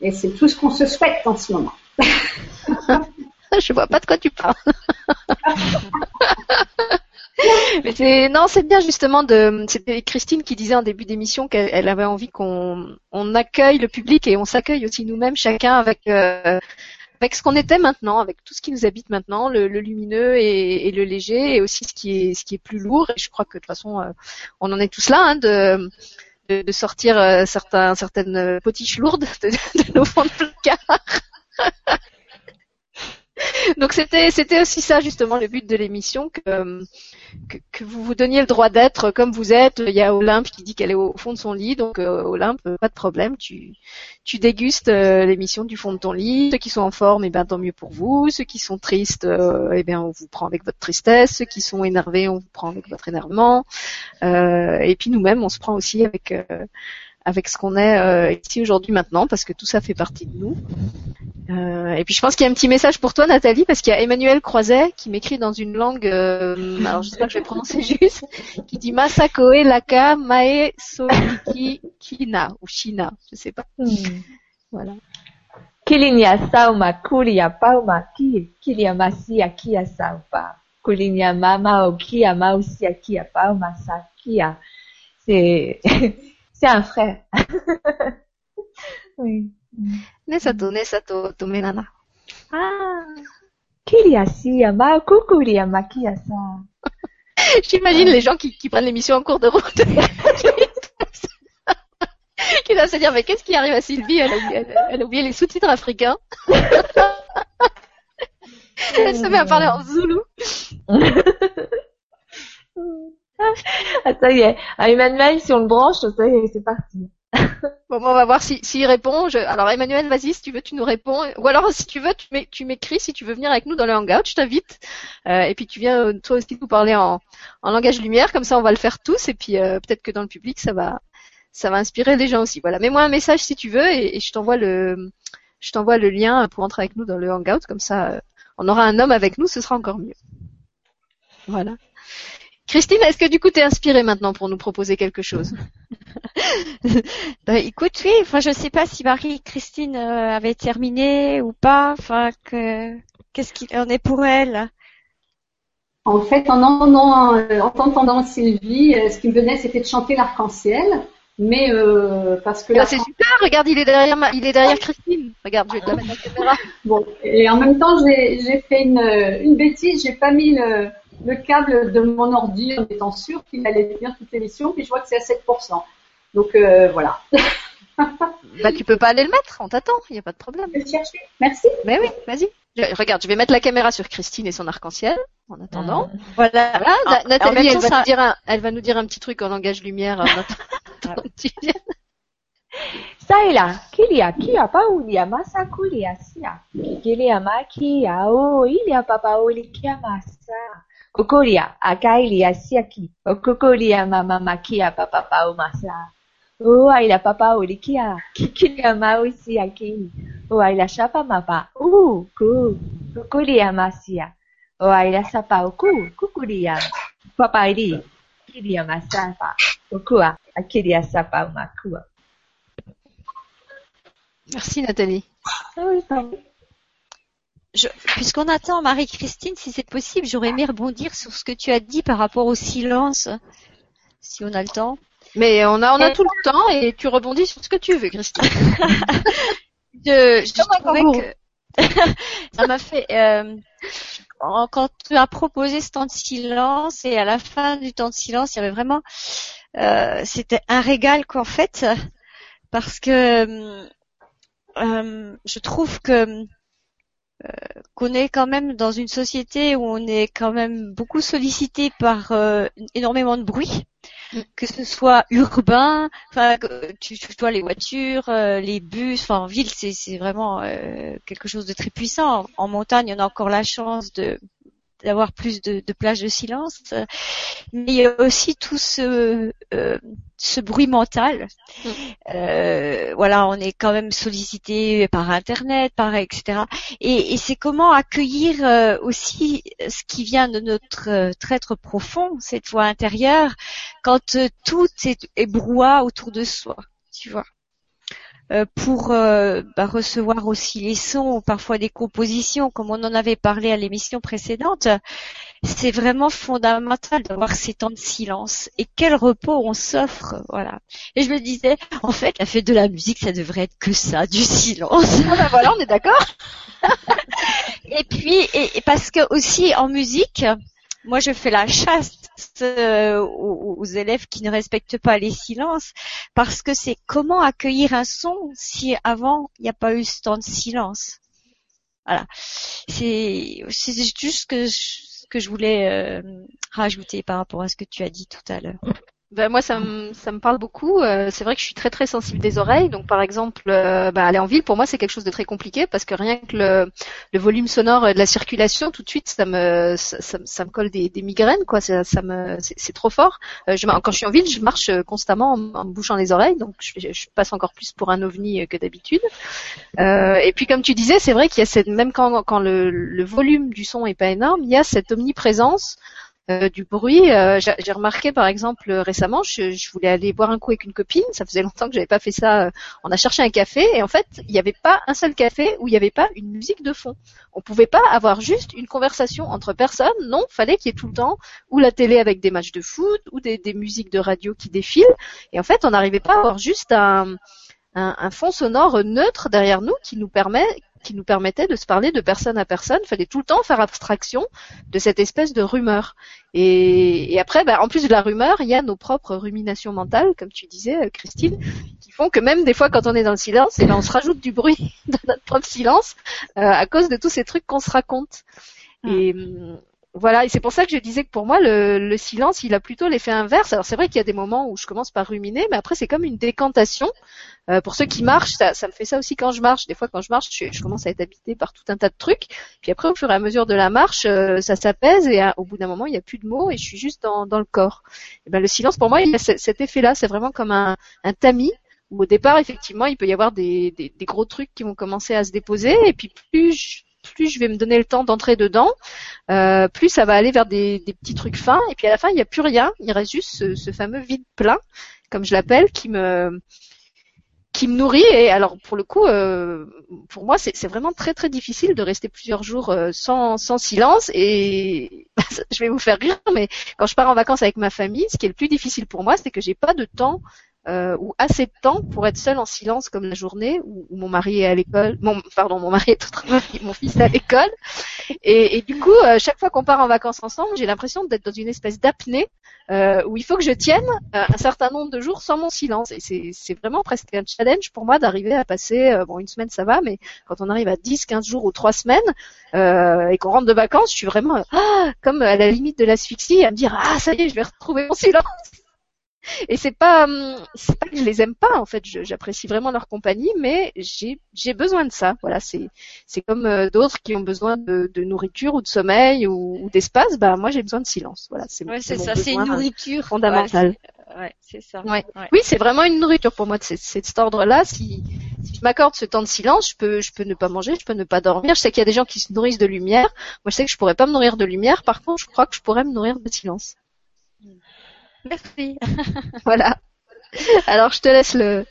B: Et c'est tout ce qu'on se souhaite en ce moment.
A: Je vois pas de quoi tu parles. Non, c'est bien justement de. C'était Christine qui disait en début d'émission qu'elle elle avait envie qu'on on accueille le public et on s'accueille aussi nous-mêmes, chacun avec euh, avec ce qu'on était maintenant, avec tout ce qui nous habite maintenant, le, lumineux et, le léger, et aussi ce qui est ce qui est plus lourd. Et je crois que de toute façon, euh, on en est tous là, hein, de de, sortir euh, certaines potiches lourdes de, de nos fonds de placard. Donc c'était c'était aussi ça justement le but de l'émission que, euh, que vous vous donniez le droit d'être comme vous êtes. Il y a Olympe qui dit qu'elle est au fond de son lit, donc euh, Olympe pas de problème, tu dégustes euh, l'émission du fond de ton lit. Ceux qui sont en forme, eh ben tant mieux pour vous. Ceux qui sont tristes, euh, eh bien on vous prend avec votre tristesse. Ceux qui sont énervés, on vous prend avec votre énervement. Euh, et puis nous-mêmes, on se prend aussi avec euh, avec ce qu'on est euh, ici aujourd'hui maintenant, parce que tout ça fait partie de nous. Euh, et puis je pense qu'il y a un petit message pour toi, Nathalie, parce qu'il y a Emmanuel Croiset qui m'écrit dans une langue, euh, alors je sais pas que je vais prononcer juste, qui dit Masakoe Laka Mae Soliki Kina ou China, je sais pas. Voilà.
C: Kilinia sauma kulia pauma ki kilia masia kia saupa. Kulinia mama o kia mausia kia pauma sa kia. C'est c'est un frère. oui.
A: Nesato Nesato Tomenana.
C: Ah. Kukulia makia sa.
A: J'imagine les gens qui, qui prennent l'émission en cours de route. qui doivent se dire mais qu'est-ce qui arrive à Sylvie? Elle a, elle- elle a oublié les sous-titres africains. elle se met à parler en zoulou.
C: Ah, ça y est. Ah, Emmanuel, si on le branche, ça y est, c'est parti.
A: Bon, on va voir si- s'il répond. Je- Alors Emmanuel, vas-y, si tu veux, tu nous réponds. Ou alors si tu veux, tu m'é- tu m'écris si tu veux venir avec nous dans le hangout, je t'invite. Euh, et puis tu viens euh, toi aussi nous parler en, langage lumière, comme ça on va le faire tous. Et puis euh, peut-être que dans le public ça va inspirer les gens aussi. Voilà, mets-moi un message si tu veux et, je t'envoie le lien pour entrer avec nous dans le hangout. Comme ça, on aura un homme avec nous, ce sera encore mieux. Voilà. Christine, est-ce que du coup tu es inspirée maintenant pour nous proposer quelque chose
F: Bah, écoute, oui, enfin, je sais pas si Marie-Christine euh, avait terminé ou pas. Enfin, que qu'est-ce qu'il en est pour elle?
B: En fait, en entendant, euh, en entendant Sylvie, euh, ce qui me venait, c'était de chanter l'arc-en-ciel. Mais euh, parce que
A: Ah, c'est super, regarde, il est derrière ma- il est derrière Christine. Regarde, je vais te la mettre à la caméra.
B: Bon, et en même temps, j'ai j'ai fait une, une bêtise, j'ai pas mis le, le câble de mon ordi en étant sûre qu'il allait bien toute l'émission, puis je vois que c'est à 7%. Donc euh, voilà.
A: Bah tu peux pas aller le mettre, on t'attend, il y a pas de problème.
B: Je vais le chercher. Merci.
A: Mais oui, vas-y. Je- regarde, je vais mettre la caméra sur Christine et son arc-en-ciel en attendant.
F: Voilà.
A: Voilà, Na-
F: en
A: Nathalie, elle va,
F: ça-
A: nous dire un, elle va nous dire un petit truc en langage lumière. en attendant que tu viennes.
C: Saila, kilia kia paulia masa kulia sia. Kilia makia o ilia papa olikia masa. Kokolia akailia siaki. O kokolia mama makia papa pau masa. O aila papa olikia. Kikilia mau siaki. O aila shapa mapa. U ku. Kokolia masia. O aila sapa o ku. Kukulia. Papa ili. Kilia masapa. Okua. Akilia sapa makua.
A: Merci Nathalie.
F: Je- Puisqu'on attend Marie-Christine, si c'est possible, j'aurais aimé rebondir sur ce que tu as dit par rapport au silence, si on a le temps.
A: Mais on a, on a
F: Et-
A: tout le temps et tu rebondis sur ce que tu veux, Christine. je, je trouvais que
F: Ça m'a fait euh, quand tu as proposé ce temps de silence et à la fin du temps de silence, il y avait vraiment euh, c'était un régal qu'en fait parce que euh, je trouve que qu'on est quand même dans une société où on est quand même beaucoup sollicité par euh, énormément de bruit,
A: Mm.
F: que ce soit urbain, enfin que tu, tu vois les voitures, euh, les bus, enfin en ville c'est c'est vraiment euh, quelque chose de très puissant. En, en montagne, on a encore la chance de d'avoir plus de, de plages de silence. Mais il y a aussi tout ce, euh, ce bruit mental. Mm. Euh, voilà, on est quand même sollicité par Internet, par etc. Et, et c'est comment accueillir euh, aussi ce qui vient de notre euh, être profond, cette voix intérieure, quand tout est, est brouhaha autour de soi, tu vois. Euh, pour euh, bah, recevoir aussi les sons, parfois des compositions, comme on en avait parlé à l'émission précédente, c'est vraiment fondamental d'avoir ces temps de silence. Et quel repos on s'offre, voilà. Et je me disais, en fait, la fête de la musique, ça devrait être que ça, du silence.
A: Ah bah voilà, on est d'accord.
F: et puis, et parce que aussi en musique, moi, je fais la chasse aux, élèves qui ne respectent pas les silences, parce que c'est comment accueillir un son si avant il n'y a pas eu ce temps de silence. Voilà, c'est juste que que je voulais euh, rajouter par rapport à ce que tu as dit tout à l'heure.
A: Ben moi ça me ça me parle beaucoup. Euh, c'est vrai que je suis très très sensible des oreilles. Donc par exemple, euh, ben, aller en ville pour moi c'est quelque chose de très compliqué parce que rien que le, le volume sonore de la circulation tout de suite ça me ça, ça, me colle des, des, migraines quoi. Ça, ça me c'est trop fort. Euh, je, quand je suis en ville je marche constamment en, me bouchant les oreilles donc je, je, passe encore plus pour un ovni que d'habitude. et puis comme tu disais c'est vrai qu'il y a cette même quand quand le, le volume du son est pas énorme il y a cette omniprésence euh, du bruit. Euh, j'ai remarqué par exemple récemment, je, voulais aller boire un coup avec une copine. Ça faisait longtemps que j'avais pas fait ça. Euh, on a cherché un café et en fait, il n'y avait pas un seul café où il n'y avait pas une musique de fond. On pouvait pas avoir juste une conversation entre personnes. Non, fallait qu'il y ait tout le temps ou la télé avec des matchs de foot ou des, musiques de radio qui défilent. Et en fait, on n'arrivait pas à avoir juste un, un, fond sonore neutre derrière nous qui nous permet qui nous permettait de se parler de personne à personne. Il fallait tout le temps faire abstraction de cette espèce de rumeur. Et, après, bah, en plus de la rumeur, il y a nos propres ruminations mentales, comme tu disais, euh, Christine, qui font que même des fois, quand on est dans le silence, et eh ben, on se rajoute du bruit dans notre propre silence euh, à cause de tous ces trucs qu'on se raconte. Hmm. Et, voilà, et c'est pour ça que je disais que pour moi, le, silence, il a plutôt l'effet inverse. Alors c'est vrai qu'il y a des moments où je commence par ruminer, mais après c'est comme une décantation. Euh, pour ceux qui marchent, ça, me fait ça aussi quand je marche. Des fois, quand je marche, je, commence à être habité par tout un tas de trucs. Puis après, au fur et à mesure de la marche, euh, ça s'apaise et au bout d'un moment, il n'y a plus de mots et je suis juste dans, le corps. Et ben le silence, pour moi, il a cet effet-là. C'est vraiment comme un, un tamis où au départ, effectivement, il peut y avoir des, des, des, gros trucs qui vont commencer à se déposer, et puis plus je, plus je vais me donner le temps d'entrer dedans, euh, plus ça va aller vers des, petits trucs fins. Et puis à la fin, il n'y a plus rien. Il reste juste ce, fameux vide plein, comme je l'appelle, qui me qui me nourrit. Et alors pour le coup, euh, pour moi, c'est vraiment très très difficile de rester plusieurs jours euh, sans, sans silence. Et je vais vous faire rire, mais quand je pars en vacances avec ma famille, ce qui est le plus difficile pour moi, c'est que j'ai pas de temps euh, ou assez de temps pour être seule en silence comme la journée où, mon mari est à l'école, mon, pardon, mon mari est mon fils est à l'école, et, et, du coup, euh, chaque fois qu'on part en vacances ensemble, j'ai l'impression d'être dans une espèce d'apnée euh, où il faut que je tienne euh, un certain nombre de jours sans mon silence, et c'est vraiment presque un challenge pour moi d'arriver à passer, bon, une semaine ça va, mais quand on arrive à 10, 15 jours ou 3 semaines et qu'on rentre de vacances, je suis vraiment ah, comme à la limite de l'asphyxie à me dire ah ça y est, je vais retrouver mon silence. Et c'est pas, hum, c'est pas que je les aime pas en fait. J'apprécie vraiment leur compagnie, mais j'ai, j'ai besoin de ça. Voilà, c'est, c'est comme euh, d'autres qui ont besoin de, de, nourriture ou de sommeil ou, d'espace. Bah moi j'ai besoin de silence. Voilà,
F: c'est, ouais, c'est ça, c'est une nourriture
A: fondamentale.
F: Ouais, c'est ça.
A: Ouais. Oui, c'est vraiment une nourriture pour moi. C'est, c'est de cet ordre-là. Si, si je m'accorde ce temps de silence, je peux, je peux ne pas manger, je peux ne pas dormir. Je sais qu'il y a des gens qui se nourrissent de lumière. Moi, je sais que je pourrais pas me nourrir de lumière. Par contre, je crois que je pourrais me nourrir de silence.
F: Merci.
A: voilà. Alors je te laisse le,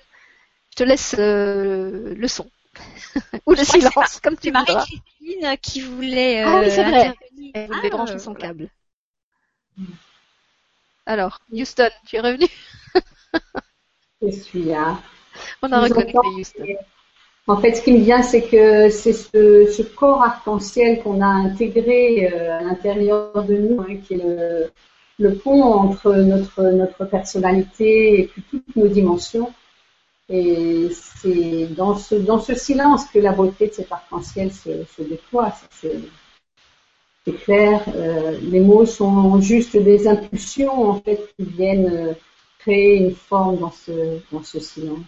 A: je te laisse euh, le son ou le silence, comme tu voudras.
F: Marie-Christine qui voulait.
A: ah oui, c'est euh, vrai. Elle voulait ah, brancher son câble. Alors, Houston, tu es revenu?
B: Je suis là.
A: On a reconnecté Houston.
B: En fait, ce qui me vient, c'est que c'est ce, corps arc-en-ciel qu'on a intégré euh, à l'intérieur de nous, hein, qui est le, le pont entre notre, notre personnalité et toutes nos dimensions. Et c'est dans ce, dans ce silence que la beauté de cet arc-en-ciel se, se déploie. C'est clair. Euh, les mots sont juste des impulsions en fait qui viennent euh, créer une forme dans ce, dans ce silence.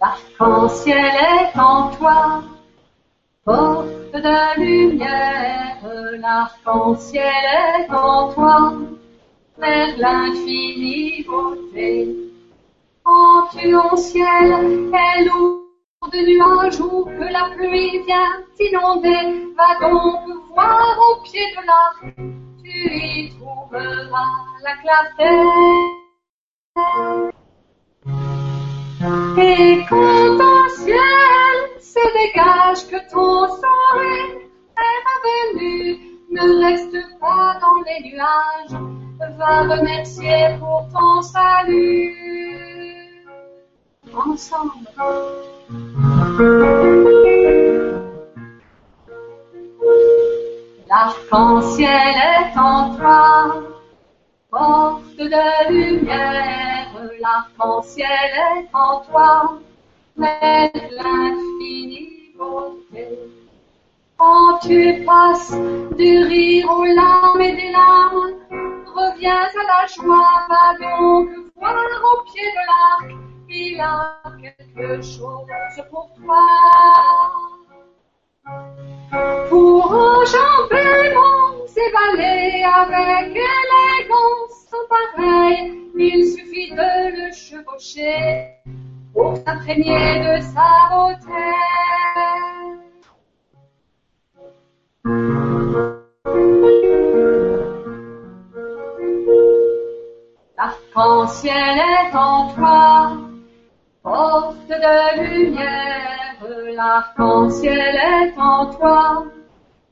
B: L'arc-en-ciel est en toi, porte de lumière. L'arc-en-ciel est en toi, vers l'infini beauté. En ciel est lourd de nuages où que la pluie vient inonder, va donc voir au pied de l'arc, tu y trouveras la clarté. Et quand ciel se dégage, que ton soleil est revenu, ne reste pas dans les nuages, va remercier pour ton salut. Ensemble. L'arc-en-ciel est en toi, porte de lumière. L'arc-en-ciel est en toi, mais. Quand tu passes du rire aux larmes et des larmes, reviens à la joie, va donc voir au pied de l'arc il a quelque chose pour toi. Pour enjamber ces vallées avec élégance sans pareil, il suffit de le chevaucher pour s'imprégner de sa beauté. L'arc-en-ciel est en toi, Porte de lumière, l'arc-en-ciel est en toi,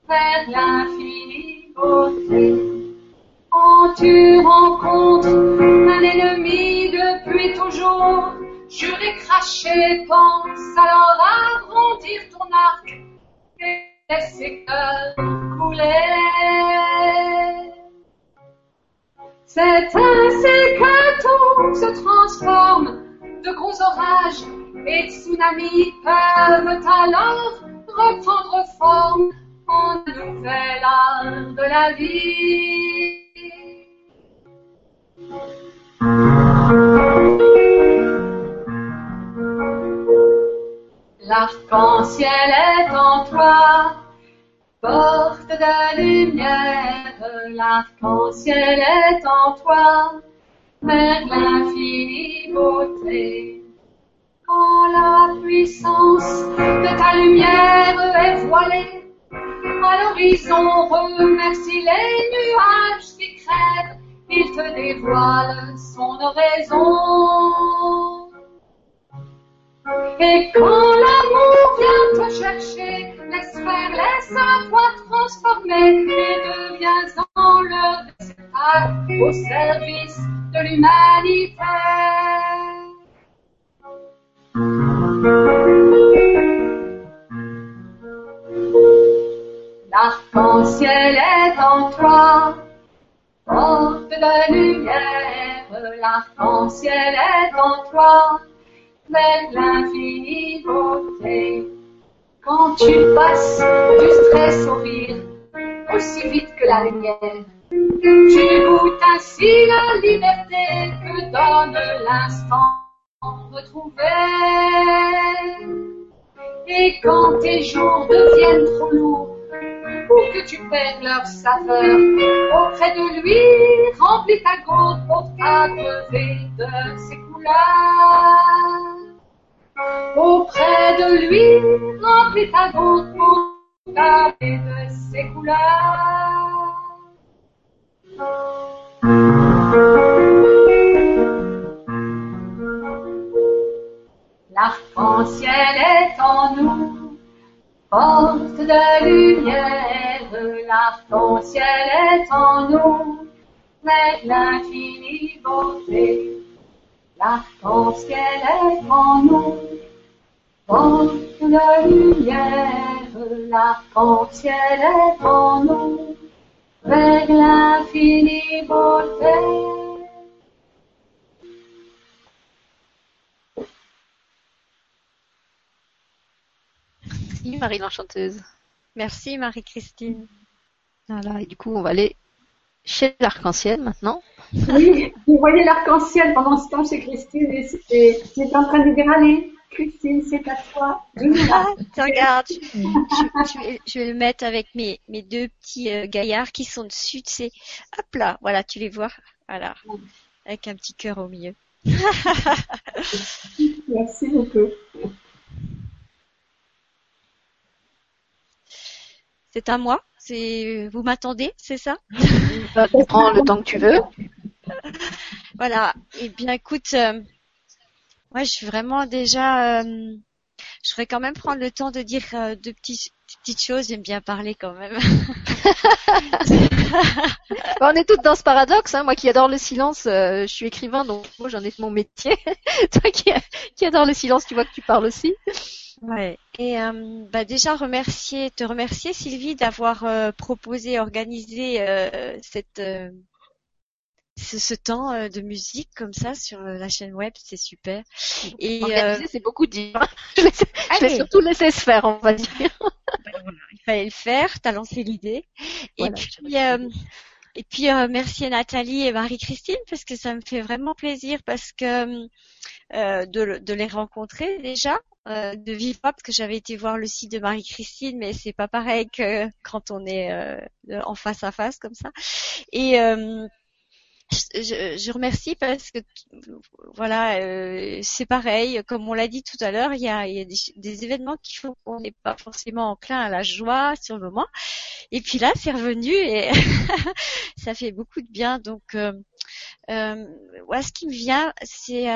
B: vers l'infini beauté. Quand tu rencontres un ennemi depuis toujours, juré cracher, pense alors à grandir ton arc couler. C'est ainsi que tout se transforme de gros orages et tsunamis peuvent alors reprendre forme en nouvel art de la vie. L'arc-en-ciel est en toi, porte de lumière. L'arc-en-ciel est en toi, vers l'infini beauté. Quand la puissance de ta lumière est voilée, à l'horizon remercie les nuages qui crèvent, il te dévoile son oraison. Et quand l'amour vient te chercher, laisse faire, laisse-toi transformer et deviens en le réceptacle au service de l'humanité. L'arc-en-ciel est en toi, porte de lumière. L'arc-en-ciel est en toi, l'infini beauté. Quand tu passes du stress au rire, aussi vite que la lumière, tu goûtes ainsi la liberté que donne l'instant retrouvé. Et quand tes jours deviennent trop lourds, ou que tu perds leur saveur, auprès de lui, remplis ta gourde pour t'abreuver de ses Auprès de lui, remplis ta pour t'abreuver de ses couleurs. L'arc-en-ciel est en nous, porte de lumière. L'arc-en-ciel est en nous, mais l'infini beauté. L'arc-en-ciel est en nous, porte de lumière. L'arc-en-ciel est en nous, vers l'infini beauté.
A: Merci Marie l'enchanteuse.
F: Merci Marie-Christine.
A: Voilà, et du coup on va aller chez l'arc-en-ciel maintenant.
B: Oui, vous voyez l'arc-en-ciel pendant ce temps chez Christine et j'étais en train de dire allez, Christine, c'est à toi.
F: Ah, regarde, je, je, vais, je, vais, le mettre avec mes, mes deux petits euh, gaillards qui sont dessus, tu sais. Hop là, voilà, tu les vois. Voilà, avec un petit cœur au milieu.
B: Merci beaucoup.
F: C'est à moi? C'est vous m'attendez, c'est ça?
A: Tu prends le temps que tu veux.
F: voilà. Eh bien, écoute, euh, moi, je suis vraiment déjà. Euh, je voudrais quand même prendre le temps de dire euh, deux petites petites choses. J'aime bien parler quand même.
A: on est toutes dans ce paradoxe. Hein. Moi qui adore le silence, je suis écrivain, donc moi j'en ai mon métier. Toi qui, qui adore le silence, tu vois que tu parles aussi.
F: Ouais. Et euh, bah déjà remercier, te remercier Sylvie d'avoir euh, proposé, organisé euh, cette ce, ce, temps de musique comme ça sur la chaîne web, c'est super.
A: Et c'est beaucoup dire. je l'ai surtout laissé se faire, on va dire.
F: Ben il fallait le faire. T'as lancé l'idée. Et puis et puis merci à Nathalie et Marie-Christine parce que ça me fait vraiment plaisir parce que de, de les rencontrer déjà euh, de vivre parce que j'avais été voir le site de Marie-Christine, mais c'est pas pareil que quand on est euh, en face à face comme ça. Et euh, je, je, remercie parce que voilà, c'est pareil, comme on l'a dit tout à l'heure, il y a, y a des, événements qui font qu'on n'est pas forcément enclin à la joie sur le moment. Et puis là, c'est revenu et ça fait beaucoup de bien. Donc, euh, ouais, ce qui me vient, c'est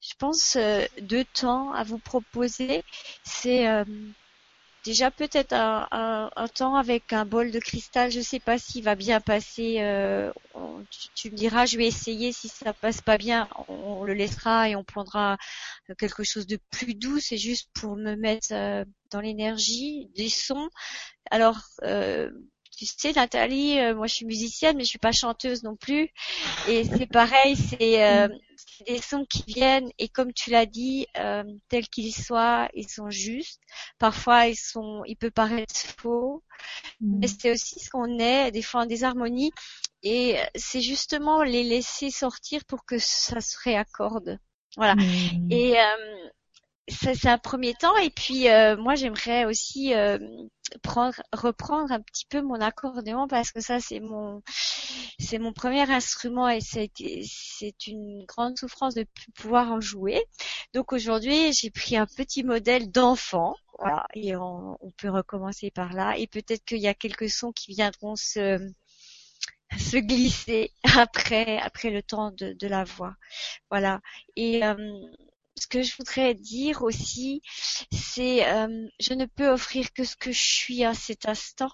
F: je pense, euh, deux temps à vous proposer. C'est euh, déjà peut-être un, temps avec un bol de cristal. Je ne sais pas s'il va bien passer. Euh, tu, me diras, je vais essayer. Si ça passe pas bien, on, le laissera et on prendra quelque chose de plus doux. C'est juste pour me mettre dans l'énergie des sons. Alors, tu sais, Nathalie, moi je suis musicienne, mais je suis pas chanteuse non plus. Et c'est pareil, c'est des sons qui viennent et comme tu l'as dit, euh, tels qu'ils soient, ils sont justes. Parfois, ils sont, ils peuvent paraître faux, mm. mais c'est aussi ce qu'on est, des fois en désharmonie. Et c'est justement les laisser sortir pour que ça se réaccorde. Voilà. Mm. Et euh, ça, c'est un premier temps. Et puis, euh, moi, j'aimerais aussi euh, prendre, reprendre un petit peu mon accordéon parce que ça, c'est mon, c'est mon premier instrument et c'est, une grande souffrance de pouvoir en jouer. Donc aujourd'hui, j'ai pris un petit modèle d'enfant. Voilà, et on, peut recommencer par là. Et peut-être qu'il y a quelques sons qui viendront se se glisser après après le temps de, de la voix. Voilà. Et euh, ce que je voudrais dire aussi, c'est euh, je ne peux offrir que ce que je suis à cet instant.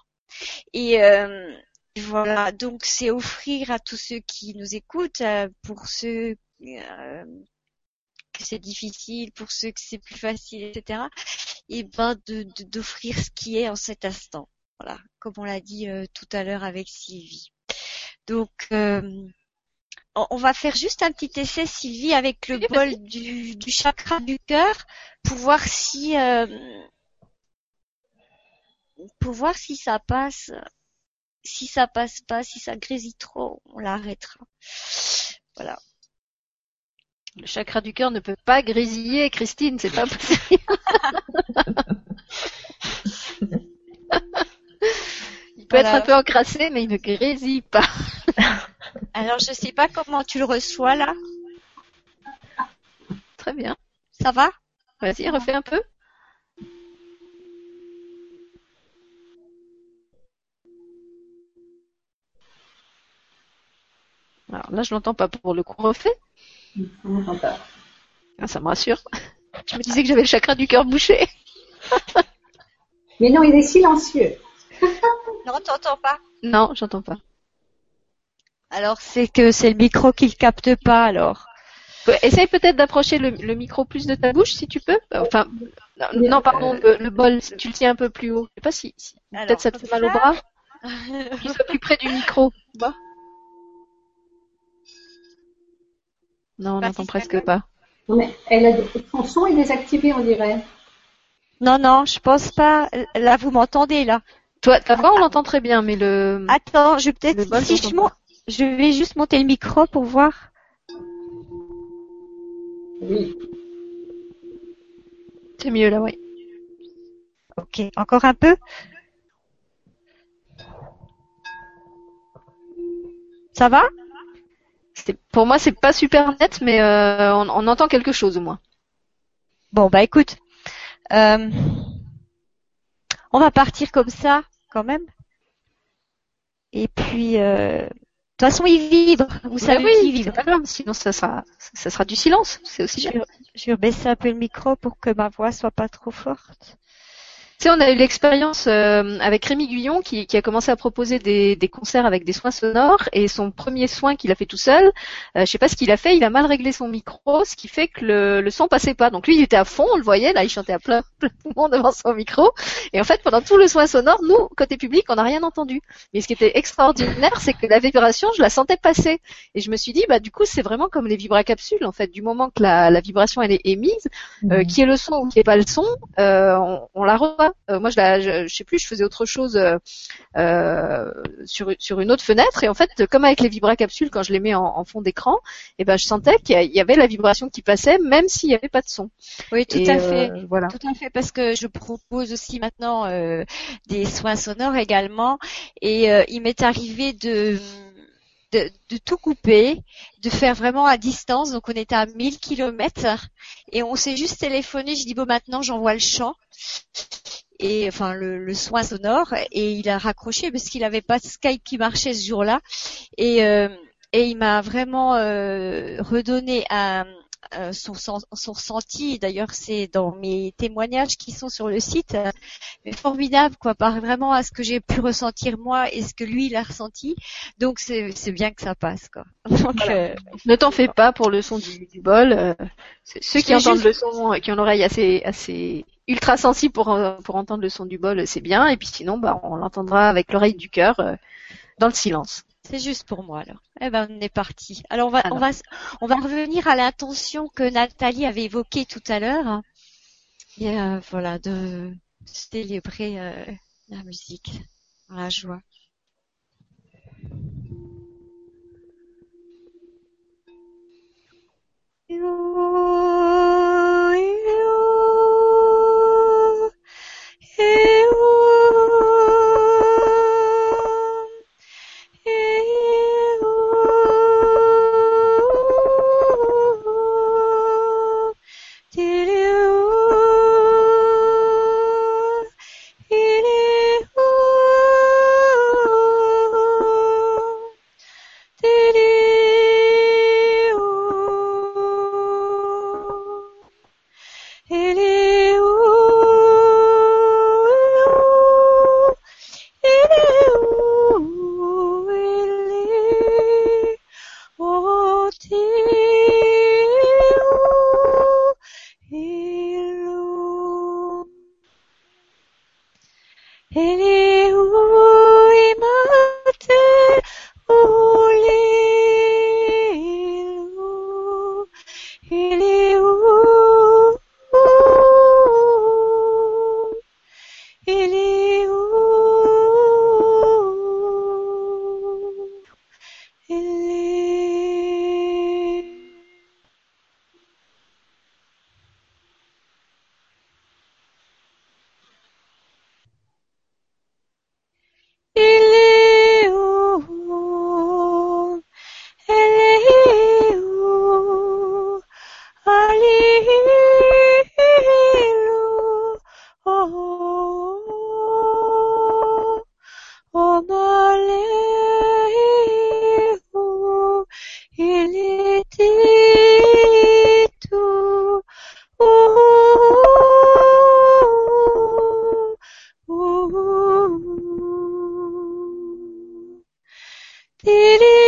F: Et euh, voilà, donc c'est offrir à tous ceux qui nous écoutent, euh, pour ceux que c'est difficile, pour ceux que c'est plus facile, etc. Et ben de d'offrir ce qui est en cet instant. Voilà, comme on l'a dit tout à l'heure avec Sylvie. Donc on va faire juste un petit essai, Sylvie, avec le bol du, chakra du cœur pour voir si euh, pour voir si ça passe. Si ça passe pas, si ça grésille trop, on l'arrêtera. Voilà.
A: Le chakra du cœur ne peut pas grésiller, Christine, c'est pas possible. il peut être un peu encrassé, mais il ne grésille pas.
F: Alors, je sais pas comment tu le reçois là.
A: Très bien.
F: Ça va?
A: Vas-y, refais un peu. Alors là, je l'entends pas. Pour le coup, refais. Ah, ça me rassure. Je me disais que j'avais le chakra du cœur bouché.
B: Mais non, il est silencieux.
F: non, t'entends pas.
A: Non, j'entends pas.
F: Alors c'est que c'est le micro qui le capte pas alors.
A: Essaye peut-être d'approcher le, micro plus de ta bouche si tu peux. Enfin, non, pardon, le, bol, tu le tiens un peu plus haut. Je sais pas si, peut-être ça te fait mal au bras. Qu'il soit plus près du micro. non, on n'entend presque pas.
B: Mais elle a, son son est désactivé, on dirait.
F: Non, non, je pense pas. Là, vous m'entendez là.
A: Toi, ta voix, on l'entend très bien, mais le.
F: Attends, je peut-être si je je vais juste monter le micro pour voir.
B: Oui.
A: C'est mieux là, oui.
F: Ok, encore un peu Ça va?
A: Pour moi, c'est pas super net, mais euh, on, on entend quelque chose au moins.
F: Bon, bah écoute, euh, on va partir comme ça quand même. Et puis, euh, toute façon, il vibre. Vous savez
A: oui, pas grave, sinon ça sera, ça sera du silence. C'est aussi
F: Je, je vais baisser un peu le micro pour que ma voix soit pas trop forte.
A: Tu sais, on a eu l'expérience euh, avec Rémi Guyon qui, qui a commencé à proposer des, des concerts avec des soins sonores et son premier soin qu'il a fait tout seul, euh, je sais pas ce qu'il a fait, il a mal réglé son micro, ce qui fait que le, le son passait pas. Donc lui, il était à fond, on le voyait, là, il chantait à plein, plein poumon devant son micro. Et en fait, pendant tout le soin sonore, nous, côté public, on n'a rien entendu. Mais ce qui était extraordinaire, c'est que la vibration, je la sentais passer. Et je me suis dit, bah du coup, c'est vraiment comme les vibracapsules, en fait. Du moment que la, la vibration elle est émise, euh, qui est le son ou qui est pas le son, euh, on, on la revoit. Euh, moi, je, la, je, je sais plus, je faisais autre chose euh, euh, sur sur une autre fenêtre et en fait, comme avec les vibracapsules, quand je les mets en, en fond d'écran, et ben je sentais qu'il y avait la vibration qui passait, même s'il y avait pas de son.
F: Oui, tout
A: Et,
F: à fait.
A: voilà.
F: Tout à fait, parce que je propose aussi maintenant des soins sonores également. Et il m'est arrivé de, de, de tout couper, de faire vraiment à distance. Donc on était à 1000 kilomètres et on s'est juste téléphoné. Je dis bon maintenant j'envoie le chant et enfin le, le soin sonore et il a raccroché parce qu'il n'avait pas Skype qui marchait ce jour-là et euh, et il m'a vraiment euh, redonné un euh, son, sen- son ressenti. D'ailleurs, c'est dans mes témoignages qui sont sur le site, euh, mais formidable quoi, par vraiment à ce que j'ai pu ressentir moi et ce que lui il a ressenti. Donc c'est c'est bien que ça passe quoi. Donc euh,
A: Ne t'en fais pas pour le son du, du bol. euh, ceux qui entendent
F: juste-
A: le son, euh, qui ont l'oreille assez assez ultra sensible pour euh, pour entendre le son du bol, c'est bien. Et puis sinon, bah on l'entendra avec l'oreille du cœur euh, dans le silence.
F: c'est juste pour moi alors. Eh ben on est parti. Alors on va
A: Alors.
F: on va on va revenir à l'intention que Nathalie avait évoquée tout à l'heure. Et euh, voilà de célébrer euh, la musique la joie. it is.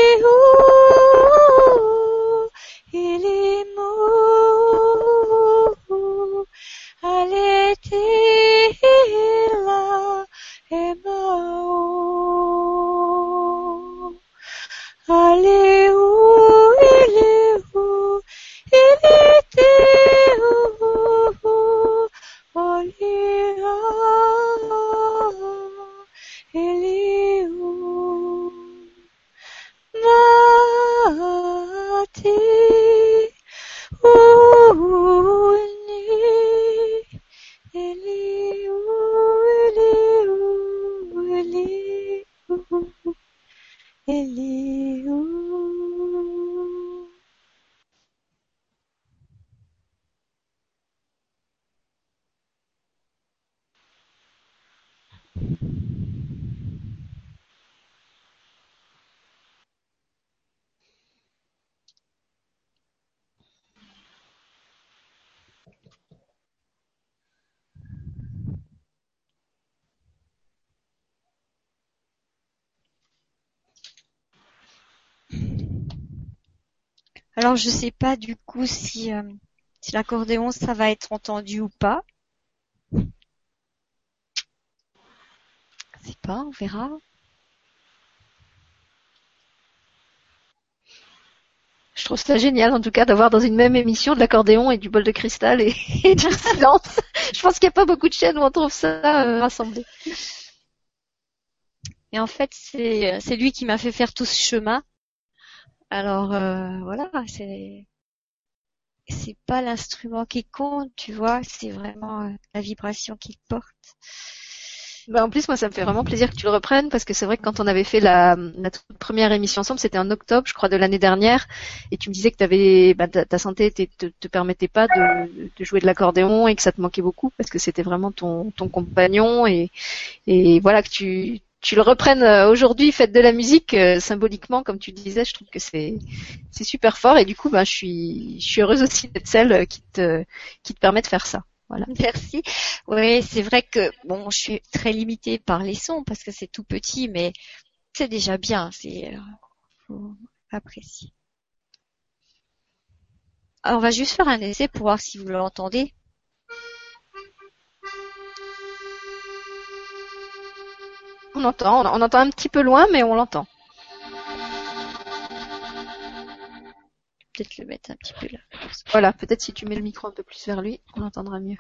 F: Alors je sais pas du coup si, euh, si l'accordéon ça va être entendu ou pas. Je sais pas, on verra.
A: Je trouve ça génial en tout cas d'avoir dans une même émission de l'accordéon et du bol de cristal et, et du silence. Je pense qu'il n'y a pas beaucoup de chaînes où on trouve ça euh, rassemblé.
F: Et en fait c'est euh, c'est lui qui m'a fait faire tout ce chemin. Alors euh, voilà, c'est c'est pas l'instrument qui compte, tu vois, c'est vraiment euh, la vibration qu'il porte.
A: Bah, en plus, moi, ça me fait vraiment plaisir que tu le reprennes parce que c'est vrai que quand on avait fait la, première émission ensemble, c'était en octobre, je crois, de l'année dernière, et tu me disais que t'avais, bah, ta, ta santé te, te, permettait pas de, jouer de l'accordéon et que ça te manquait beaucoup parce que c'était vraiment ton, compagnon et voilà que tu, tu le reprennes euh, aujourd'hui, fête de la musique, euh, symboliquement, comme tu disais, je trouve que c'est, super fort et du coup, bah, je suis, je suis heureuse aussi d'être celle qui te, qui te permet de faire ça. Voilà.
F: Merci. Oui, c'est vrai que bon, je suis très limitée par les sons parce que c'est tout petit, mais c'est déjà bien. C'est euh, faut apprécier. Alors, on va juste faire un essai pour voir si vous l'entendez.
A: On entend, on entend un petit peu loin, mais on l'entend.
F: Peut-être le mettre un petit peu là.
A: Voilà, peut-être si tu mets le micro un peu plus vers lui, on l'entendra mieux.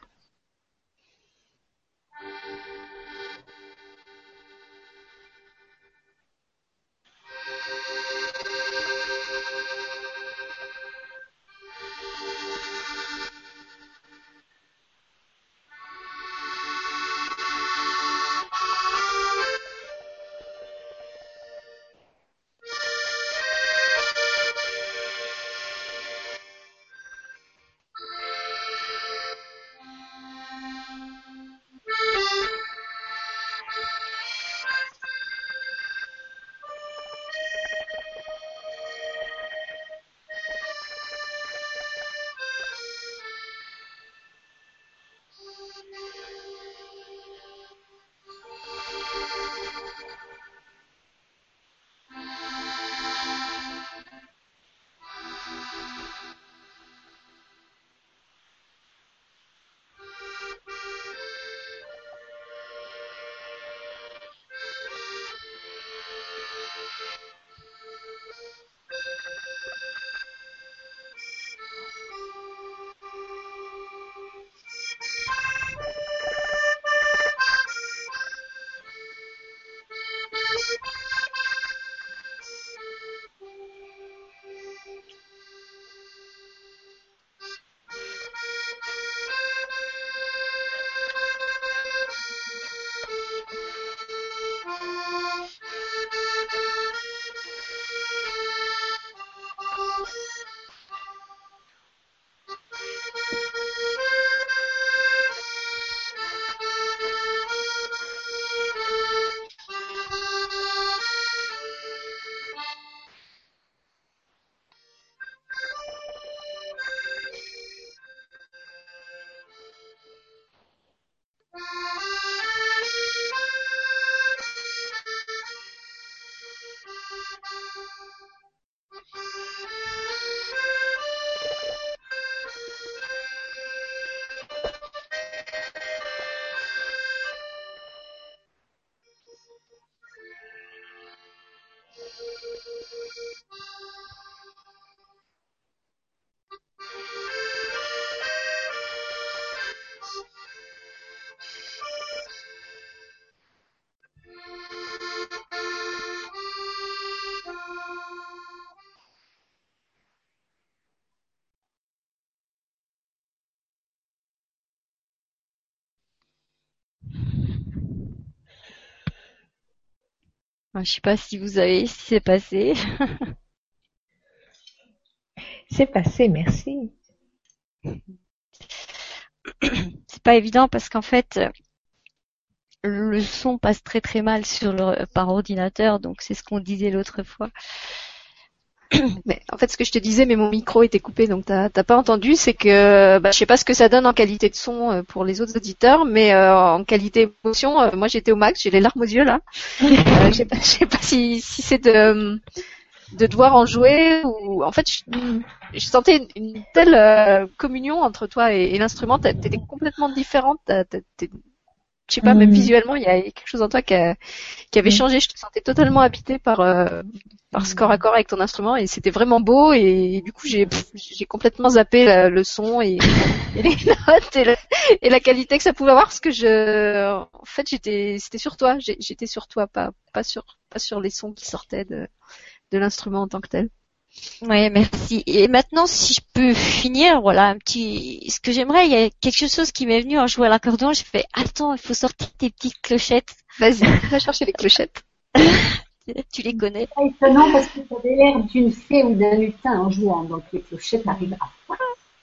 F: Je sais pas si vous avez, si c'est passé.
C: c'est passé, merci.
F: C'est pas évident parce qu'en fait, le son passe très très mal sur le, par ordinateur, donc c'est ce qu'on disait l'autre fois.
A: Mais en fait, ce que je te disais, mais mon micro était coupé, donc t'as pas entendu, c'est que bah, je sais pas ce que ça donne en qualité de son euh, pour les autres auditeurs, mais euh, en qualité émotion, euh, moi j'étais au max, j'ai les larmes aux yeux là. je sais pas, sais pas si, si c'est de de devoir en jouer ou en fait je, sentais une, telle communion entre toi et, l'instrument, t'étais complètement différente, je sais pas, même mm. visuellement, il y a quelque chose en toi qui, qui avait mm. changé. Je te sentais totalement habité par euh, par ce corps à corps avec ton instrument et c'était vraiment beau. Et, du coup, j'ai j'ai complètement zappé le son et, les notes et, et, la qualité que ça pouvait avoir parce que je, en fait, j'étais c'était sur toi. J'étais sur toi, pas pas sur pas sur les sons qui sortaient de de l'instrument en tant que tel.
F: Oui, merci. Et maintenant, si je peux finir, voilà, un petit, ce que j'aimerais, il y a quelque chose qui m'est venu en jouant à l'accordéon, je fais, attends, il faut sortir tes petites clochettes.
A: Vas-y, va chercher les clochettes.
F: tu les connais.
B: C'est étonnant parce que tu avais l'air d'une fée ou d'un lutin en jouant, donc les clochettes arrivent à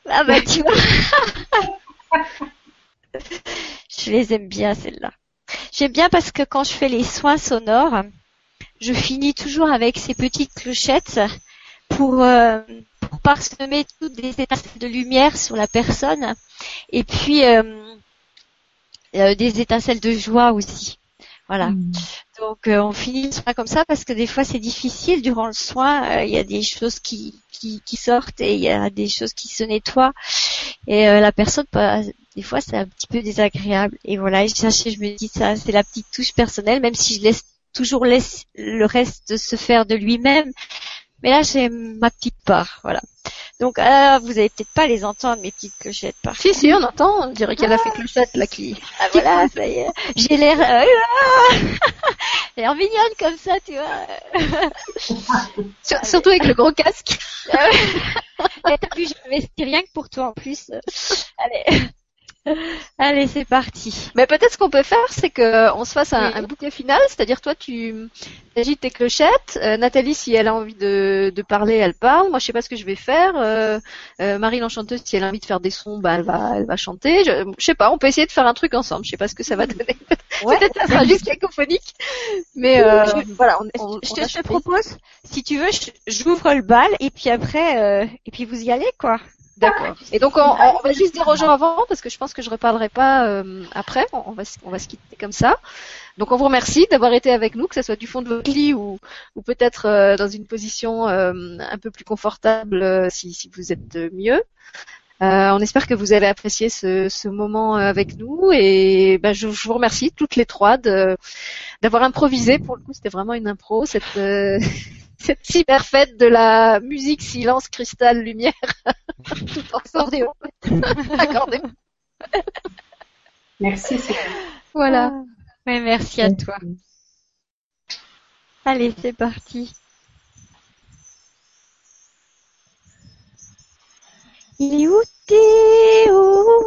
F: Ah bah tu vois. je les aime bien, celles-là. J'aime bien parce que quand je fais les soins sonores, je finis toujours avec ces petites clochettes pour, euh, pour parsemer toutes les étincelles de lumière sur la personne et puis euh, euh, des étincelles de joie aussi. Voilà. Hmm. Donc on finit pas comme ça parce que des fois c'est difficile durant le soin. Il y a des choses qui, qui, qui, sortent et il y a des choses qui se nettoient et la personne bah, des fois c'est un petit peu désagréable. Et voilà, et je, je me dis ça c'est la petite touche personnelle même si je laisse toujours laisse le reste se faire de lui-même. Mais là, j'ai ma petite part, voilà. Donc, euh, vous avez peut-être pas les entendre, mes petites clochettes. Par
A: si, si, on entend. On dirait qu'elle a fait clochette, là, qui...
F: Ah, voilà, ça y est. J'ai l'air... Euh, l'air mignonne comme ça, tu
A: vois. Surtout avec le gros casque.
F: T'as vu, je rien que pour toi, en plus. Allez. Allez, c'est parti.
A: Mais peut-être ce qu'on peut faire, c'est qu'on se fasse un, bouquet final, c'est-à-dire toi tu agites tes clochettes, euh, Nathalie si elle a envie de, parler, elle parle. Moi je sais pas ce que je vais faire. Euh, euh, Marie l'enchanteuse si elle a envie de faire des sons, bah elle va, elle va chanter. Je, sais pas, on peut essayer de faire un truc ensemble. Je sais pas ce que ça va donner. peut-être ça sera juste cacophonique. Mais voilà,
F: on, je, te, propose, si tu veux, j'ouvre le bal et puis après, et puis vous y allez quoi.
A: D'accord. Et donc on, on, va juste dire aux gens avant parce que je pense que je reparlerai pas euh, après. On va on va se quitter comme ça. Donc on vous remercie d'avoir été avec nous, que ce soit du fond de votre lit ou, ou peut-être euh, dans une position euh, un peu plus confortable si, si vous êtes mieux. on espère que vous avez apprécié ce, ce moment avec nous et ben, je, je, vous remercie toutes les trois d'avoir improvisé. Pour le coup, c'était vraiment une impro cette cette cyber fête de la musique, silence, cristal, lumière, tout en accordéon. accordéon.
B: Merci.
F: Voilà. Ouais, merci à toi. Allez, c'est parti. Il est où t'es où?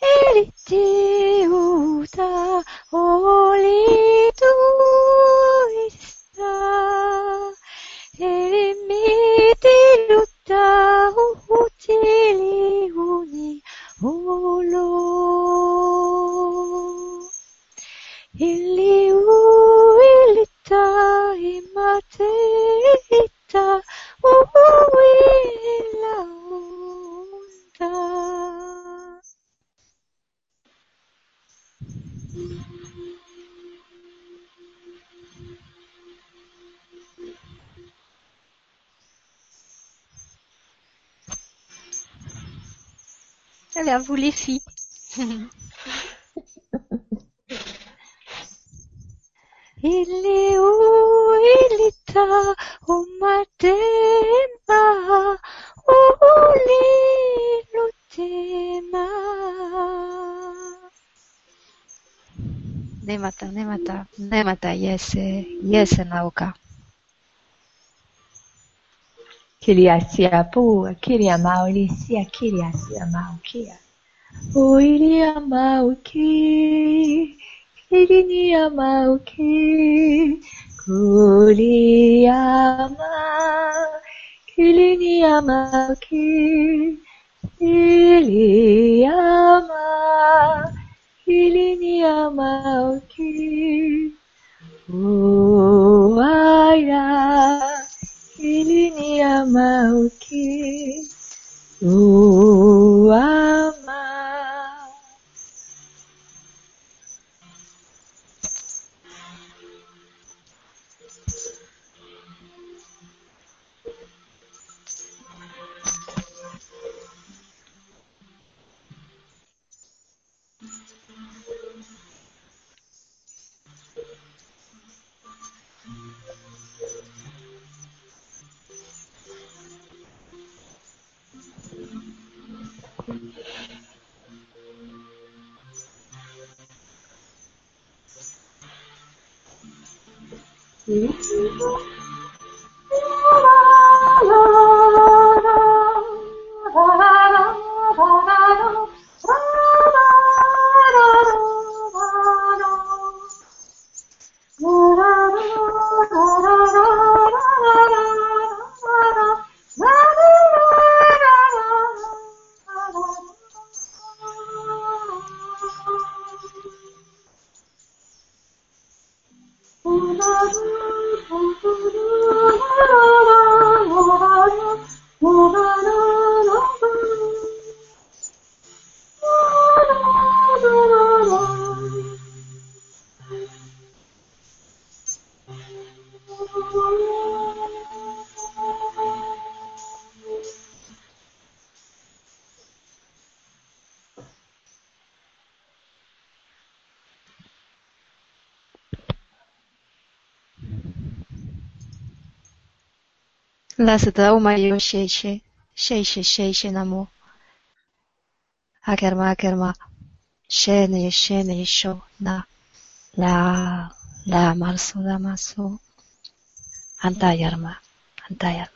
F: Elle était où? Ta holy, holy, O Lord. Ilita imate ita, o. Allez, à vous les filles. Il est où? Il est au matema ulilutema
A: Nemata, nemata, nemata, yese, yese naoka.
C: Kiriasiapua, Kiriamaurisia, Kiriasiamaukia. Uiriamauki, Kiriniamauki, Kuriama, Kiriniamauki, Kiriama, Kiriniamauki, Uaya. ama o que o
B: là c'était au maillot chez chez chez chez chez chez namo akerma akerma shene shene sho na la la marso la maso antayarma antayarma
C: Hmm.